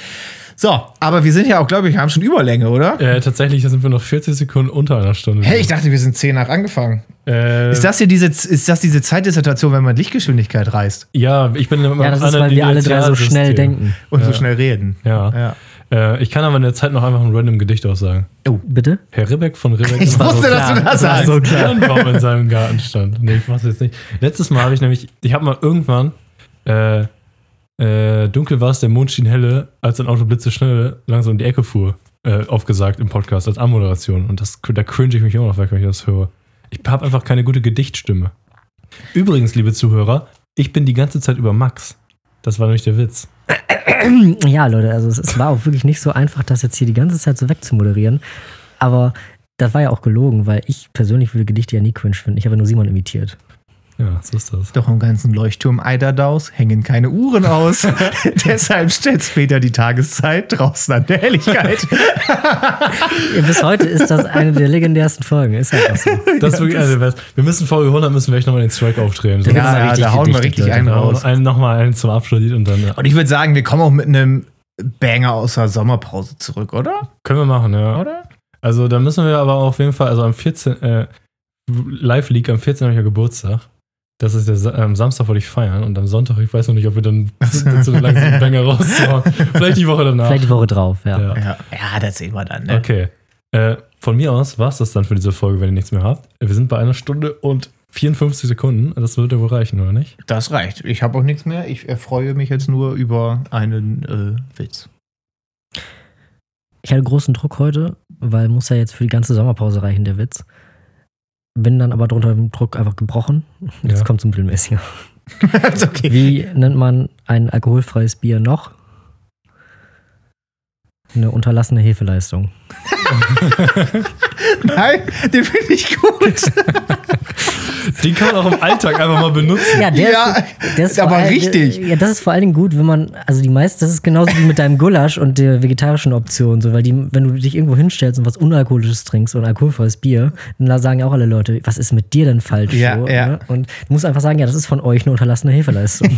Speaker 3: So, aber wir sind ja auch, glaube ich, haben schon Überlänge, oder?
Speaker 2: Äh, tatsächlich sind wir noch 40 Sekunden unter einer Stunde.
Speaker 3: Hey, ich dachte, wir sind 10 nach angefangen.
Speaker 2: äh,
Speaker 3: Ist das hier diese, ist das diese Zeitdissertation, wenn man Lichtgeschwindigkeit reist
Speaker 2: ja, ich bin immer
Speaker 1: Ja, das ist, weil wir alle drei so schnell denken.
Speaker 3: und so
Speaker 2: Ja.
Speaker 3: schnell reden?
Speaker 2: Ja.
Speaker 3: Ja.
Speaker 2: Äh, ich kann aber in der Zeit noch einfach ein random Gedicht aussagen.
Speaker 1: Bitte?
Speaker 2: Herr Ribbeck von Ribbeck
Speaker 3: Ich
Speaker 1: war so
Speaker 3: wusste, dass du
Speaker 1: klar.
Speaker 3: das sagst.
Speaker 1: so klar.
Speaker 2: Birnbaum in seinem Garten stand. Nee, ich mach's jetzt nicht. Letztes Mal habe ich nämlich, ich habe mal irgendwann, äh, äh, dunkel war es, der Mond schien helle, als ein Auto blitzeschnell langsam um die Ecke fuhr, äh, aufgesagt im Podcast als Anmoderation. Und das, da cringe ich mich immer noch, wenn ich das höre. Ich habe einfach keine gute Gedichtstimme. Übrigens, liebe Zuhörer, ich bin die ganze Zeit über Max. Das war nämlich der Witz.
Speaker 1: Ja, Leute, also es, es war auch wirklich nicht so einfach, das jetzt hier die ganze Zeit so wegzumoderieren. Aber das war ja auch gelogen, weil ich persönlich würde Gedichte ja nie cringe finden. Ich habe nur Simon imitiert.
Speaker 2: Ja, so ist das.
Speaker 3: Doch im ganzen Leuchtturm Eiderdaus hängen keine Uhren aus. Deshalb stellt später die Tageszeit draußen an der Helligkeit.
Speaker 1: Ja, bis heute ist das eine der legendärsten Folgen. Ist halt auch so.
Speaker 2: Das ist wirklich eine der besten. Wir müssen Folge 100 müssen wir echt nochmal den Strike aufdrehen. So.
Speaker 1: Ja,
Speaker 3: ja, ja,
Speaker 1: richtig
Speaker 3: da hauen wir richtig einen raus.
Speaker 2: Einen, nochmal einen zum Abschluss und dann. äh,
Speaker 3: Und ich würde sagen, wir kommen auch mit einem Banger aus der Sommerpause zurück, oder?
Speaker 2: Können wir machen, ja.
Speaker 3: Oder?
Speaker 2: Also da müssen wir aber auf jeden Fall, also am 14. Äh, Live League am 14. habe ich ja Geburtstag. Das ist der Sa ähm, Samstag wollte ich feiern und am Sonntag, ich weiß noch nicht, ob wir dann so lange so einen Banger raushauen. Vielleicht die Woche danach.
Speaker 1: Vielleicht die Woche drauf, ja.
Speaker 2: ja.
Speaker 3: Ja, ja das sehen wir dann. Ne?
Speaker 2: Okay. Äh, von mir aus war es das dann für diese Folge, wenn ihr nichts mehr habt. Wir sind bei einer Stunde und 54 Sekunden. Das würde wohl reichen, oder nicht?
Speaker 3: Das reicht. Ich habe auch nichts mehr. Ich erfreue mich jetzt nur über einen äh, Witz.
Speaker 1: Ich hatte großen Druck heute, weil muss ja jetzt für die ganze Sommerpause reichen, der Witz. Bin dann aber drunter dem Druck einfach gebrochen. Jetzt
Speaker 2: Ja.
Speaker 1: kommt zum mittelmäßiger.
Speaker 3: ist okay.
Speaker 1: Wie nennt man ein alkoholfreies Bier noch? Eine unterlassene Hefeleistung.
Speaker 3: Nein, den finde ich gut.
Speaker 2: Den kann man auch im Alltag einfach mal benutzen.
Speaker 1: Ja, der
Speaker 3: Ja,
Speaker 1: ist, der ist
Speaker 3: aber
Speaker 1: allem-
Speaker 3: richtig.
Speaker 1: Ja, das ist vor allen Dingen gut, wenn man, also die meisten, das ist genauso wie mit deinem Gulasch und der vegetarischen Option, so, weil die, wenn du dich irgendwo hinstellst und was Unalkoholisches trinkst und alkoholfreies Bier, dann sagen ja auch alle Leute, was ist mit dir denn falsch?
Speaker 3: Ja,
Speaker 1: so,
Speaker 3: ja.
Speaker 1: Ne? Und du musst einfach sagen, ja, das ist von euch eine unterlassene Hefeleistung.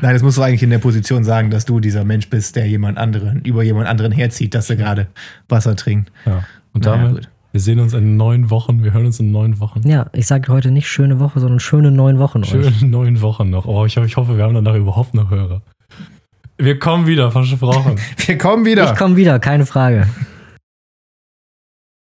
Speaker 3: Nein, das musst du eigentlich in der Position sagen, dass du dieser Mensch bist, der jemand anderen, über jemand anderen herzieht, dass er gerade Wasser trinkt.
Speaker 2: Ja. Und
Speaker 3: Naja,
Speaker 2: damit,
Speaker 3: gut.
Speaker 2: Wir sehen uns in neun Wochen. Wir hören uns in neun Wochen.
Speaker 1: ja, ich sage heute nicht schöne Woche, sondern schöne neun Wochen euch.
Speaker 2: Schöne neun Wochen noch. Oh, ich, hoffe- ich hoffe, wir haben danach überhaupt noch Hörer. Wir kommen wieder, versprochen.
Speaker 3: Wir kommen wieder.
Speaker 1: Ich komme wieder, keine Frage.